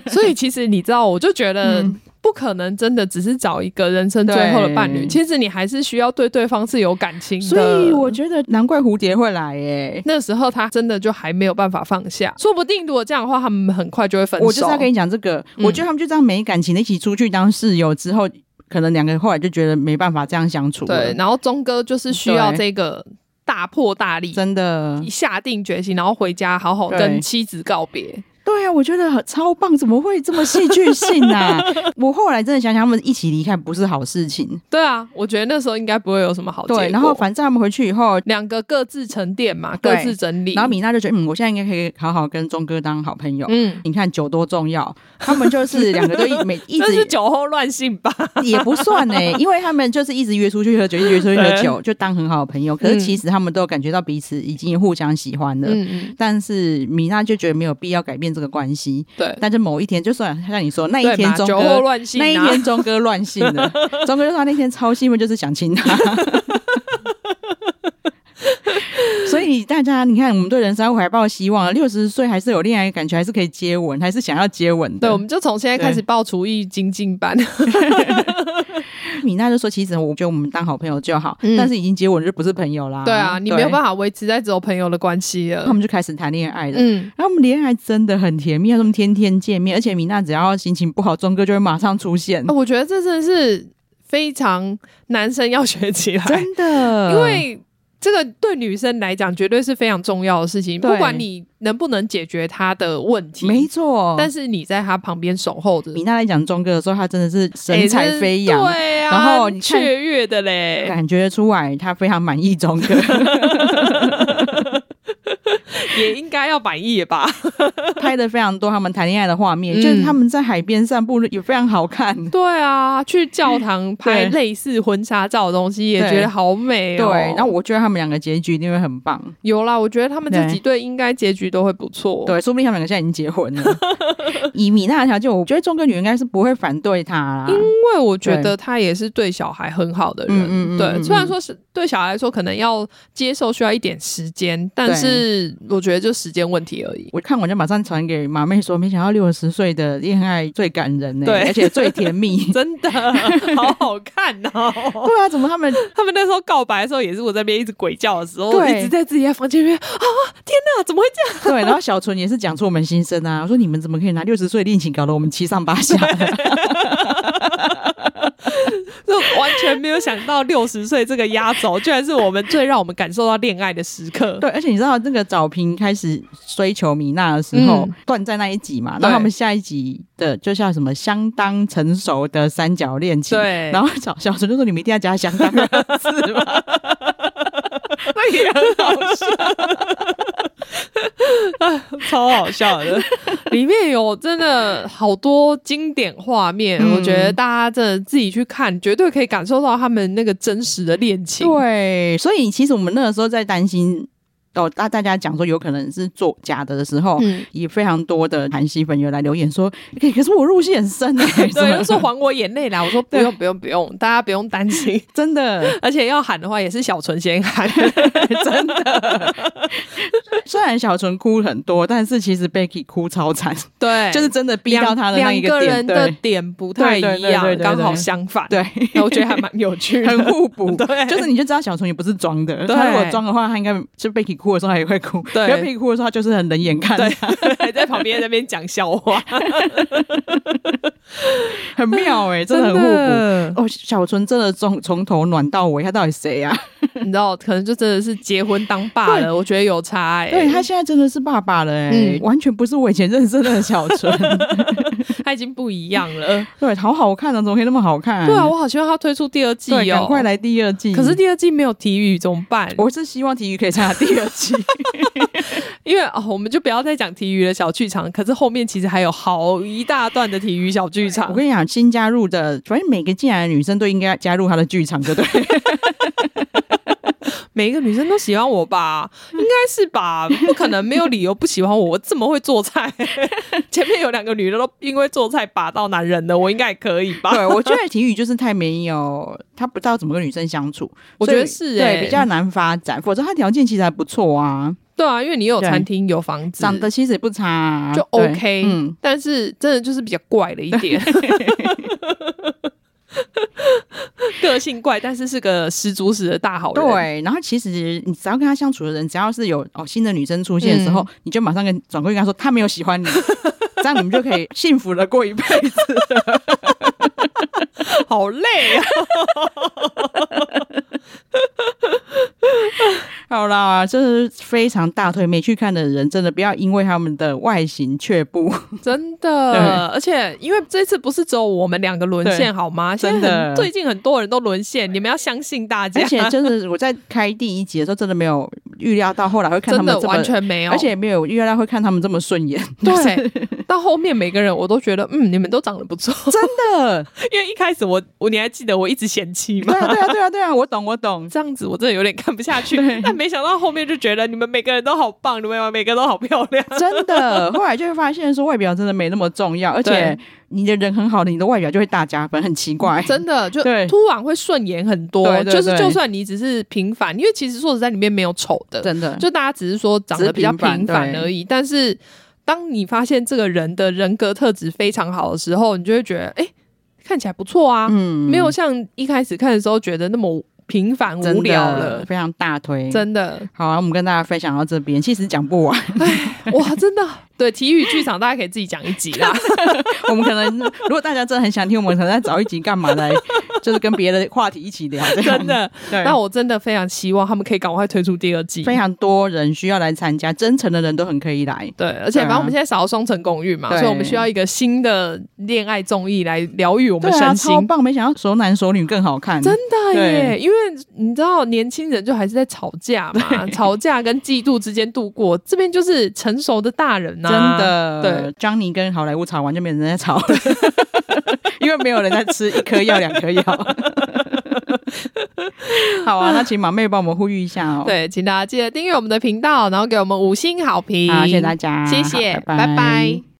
所以其实你知道，我就觉得。嗯不可能真的只是找一个人生最后的伴侣，其实你还是需要对对方是有感情的。所以我觉得难怪蝴蝶会来耶，那时候他真的就还没有办法放下，说不定如果这样的话，他们很快就会分手。我就是要跟你讲这个，嗯、我觉得他们就这样没感情的一起出去当室友之后，可能两个人后来就觉得没办法这样相处。对，然后钟哥就是需要这个大破大立，真的下定决心，然后回家好好跟妻子告别。对啊，我觉得超棒，怎么会这么戏剧性啊？我后来真的想想，他们一起离开不是好事情。对啊，我觉得那时候应该不会有什么好。对，然后反正他们回去以后，两个各自沉淀嘛，各自整理。然后米娜就觉得，嗯，我现在应该可以好好跟钟哥当好朋友。嗯，你看酒多重要，他们就是两个都一每 一直是酒后乱性吧，也不算呢、欸，因为他们就是一直约出去喝酒，一直约出去喝酒，就当很好的朋友。可是其实他们都感觉到彼此已经互相喜欢了。嗯嗯。但是米娜就觉得没有必要改变这个关系。对，但是某一天，就算像你说那一天钟哥乱性，那一天钟哥乱性了，钟哥就说他那天超兴奋，就是想亲他。所以大家，你看，我们对人生还抱希望，六十岁还是有恋爱感觉，还是可以接吻，还是想要接吻的。对，我们就从现在开始报厨艺精进班。米娜就说：“其实我觉得我们当好朋友就好，嗯、但是已经接吻就不是朋友啦。”对啊，你没有办法维持在只有朋友的关系了。他们就开始谈恋爱了。嗯，然后我们恋爱真的很甜蜜，他们天天见面，而且米娜只要心情不好，钟哥就会马上出现。我觉得这真的是非常男生要学起来，真的，因为。这个对女生来讲绝对是非常重要的事情，不管你能不能解决她的问题，没错。但是你在她旁边守候着。你那来讲钟哥的时候，他真的是神采飞扬，欸、对啊，然后雀跃的嘞，感觉出来他非常满意钟哥。也应该要满意吧，拍的非常多他们谈恋爱的画面，嗯、就是他们在海边散步也非常好看。对啊，去教堂拍类似婚纱照的东西也觉得好美哦。对，然后我觉得他们两个结局一定会很棒。有啦，我觉得他们这几对应该结局都会不错。对，说不定他们两个现在已经结婚了。以米娜的条件，我觉得中哥女应该是不会反对他啦，因为我觉得他也是对小孩很好的人。嗯。对，虽然说是对小孩来说可能要接受需要一点时间，但是我觉得就时间问题而已。我看完就马上传给马妹说，没想到六十岁的恋爱最感人呢，对，而且最甜蜜，真的好好看哦。对啊，怎么他们他们那时候告白的时候，也是我在边一直鬼叫的时候，对，一直在自己在房间里面啊，天哪，怎么会这样？对，然后小纯也是讲出我们心声啊，我说你们怎么可以拿六十岁恋情搞得我们七上八下？没有想到六十岁这个压轴，居然是我们最让我们感受到恋爱的时刻。对，而且你知道那个早平开始追求米娜的时候，断、嗯、在那一集嘛，然后他们下一集的就像什么相当成熟的三角恋情。对，然后小小陈就说：“你们一定要加相当的字吗？” 那也很好笑。啊，超好笑的！里面有真的好多经典画面，嗯、我觉得大家真的自己去看，绝对可以感受到他们那个真实的恋情。对，所以其实我们那个时候在担心。哦，大大家讲说有可能是做假的的时候，嗯，也非常多的韩系粉友来留言说，可可是我入戏很深哎，对，就说还我眼泪啦，我说不用不用不用，大家不用担心，真的，而且要喊的话也是小纯先喊，真的。虽然小纯哭很多，但是其实 Becky 哭超惨，对，就是真的逼到他的那一个点，人的点不太一样，刚好相反，对，我觉得还蛮有趣，很互补，对，就是你就知道小纯也不是装的，他如果装的话，他应该就 Becky。哭的时候他也会哭，对，别人哭的时候他就是很冷眼看，对，还 在旁边那边讲笑话，很妙哎、欸，真的很互补。哦，小纯真的从从头暖到尾，他到底谁啊？你知道，可能就真的是结婚当爸了。我觉得有差哎、欸，对他现在真的是爸爸了哎、欸，嗯、完全不是我以前认识的小纯，他已经不一样了。对，好好看啊，怎么可以那么好看？对啊，我好希望他推出第二季哦，赶快来第二季。可是第二季没有体育怎么办？我是希望体育可以参加第二。因为哦，我们就不要再讲体育的小剧场，可是后面其实还有好一大段的体育小剧场。我跟你讲，新加入的，反正每个进来的女生都应该加入她的剧场，对不对？每一个女生都喜欢我吧？应该是吧？不可能没有理由不喜欢我，我这么会做菜。前面有两个女的都因为做菜把到男人的，我应该也可以吧？对，我觉得体育就是太没有，他不知道怎么跟女生相处。我觉得是、欸，对，比较难发展。否则他条件其实还不错啊。对啊，因为你有餐厅，有房子，长得其实也不差，啊，就 OK。嗯，但是真的就是比较怪了一点，个性怪，但是是个十足十的大好人。对，然后其实你只要跟他相处的人，只要是有哦新的女生出现的时候，嗯、你就马上跟转过去跟他说，他没有喜欢你，这样你们就可以幸福的过一辈子。好累啊！好啦，这是非常大推，没去看的人真的不要因为他们的外形却步，真的。而且因为这次不是只有我们两个沦陷好吗？真的，最近很多人都沦陷，你们要相信大家。而且真的，我在开第一集的时候真的没有预料到后来会看他们这么完全没有，而且也没有预料到会看他们这么顺眼。对，到后面每个人我都觉得，嗯，你们都长得不错，真的。因为一开始我我你还记得我一直嫌弃吗？对啊对啊对啊对啊，我懂我懂，这样子我真的有点看不下去。但没想到后面就觉得你们每个人都好棒，你们每个人都好漂亮，真的。后来就会发现说外表真的没那么重要，而且你的人很好的，你的外表就会大加分，很奇怪，真的就突然会顺眼很多。就是就算你只是平凡，因为其实说实在里面没有丑的，真的，就大家只是说长得比较平凡而已。但是当你发现这个人的人格特质非常好的时候，你就会觉得哎。欸看起来不错啊，嗯，没有像一开始看的时候觉得那么平凡无聊了，非常大推，真的。好啊，我们跟大家分享到这边，其实讲不完，哇，真的。对，体育剧场大家可以自己讲一集啦。我们可能如果大家真的很想听，我们可能再找一集干嘛来，就是跟别的话题一起聊。真的，对。那我真的非常希望他们可以赶快推出第二季，非常多人需要来参加，真诚的人都很可以来。对，而且反正我们现在少了双层公寓嘛，所以我们需要一个新的恋爱综艺来疗愈我们身心。超棒！没想到熟男熟女更好看，真的耶！因为你知道，年轻人就还是在吵架嘛，吵架跟嫉妒之间度过。这边就是成熟的大人呐，真的。对，Johnny 跟好莱坞吵完就没人在吵了，因为没有人在吃一颗药两颗药。好啊，那请马妹帮我们呼吁一下哦。对，请大家记得订阅我们的频道，然后给我们五星好评。好，谢谢大家，谢谢，拜拜。拜拜。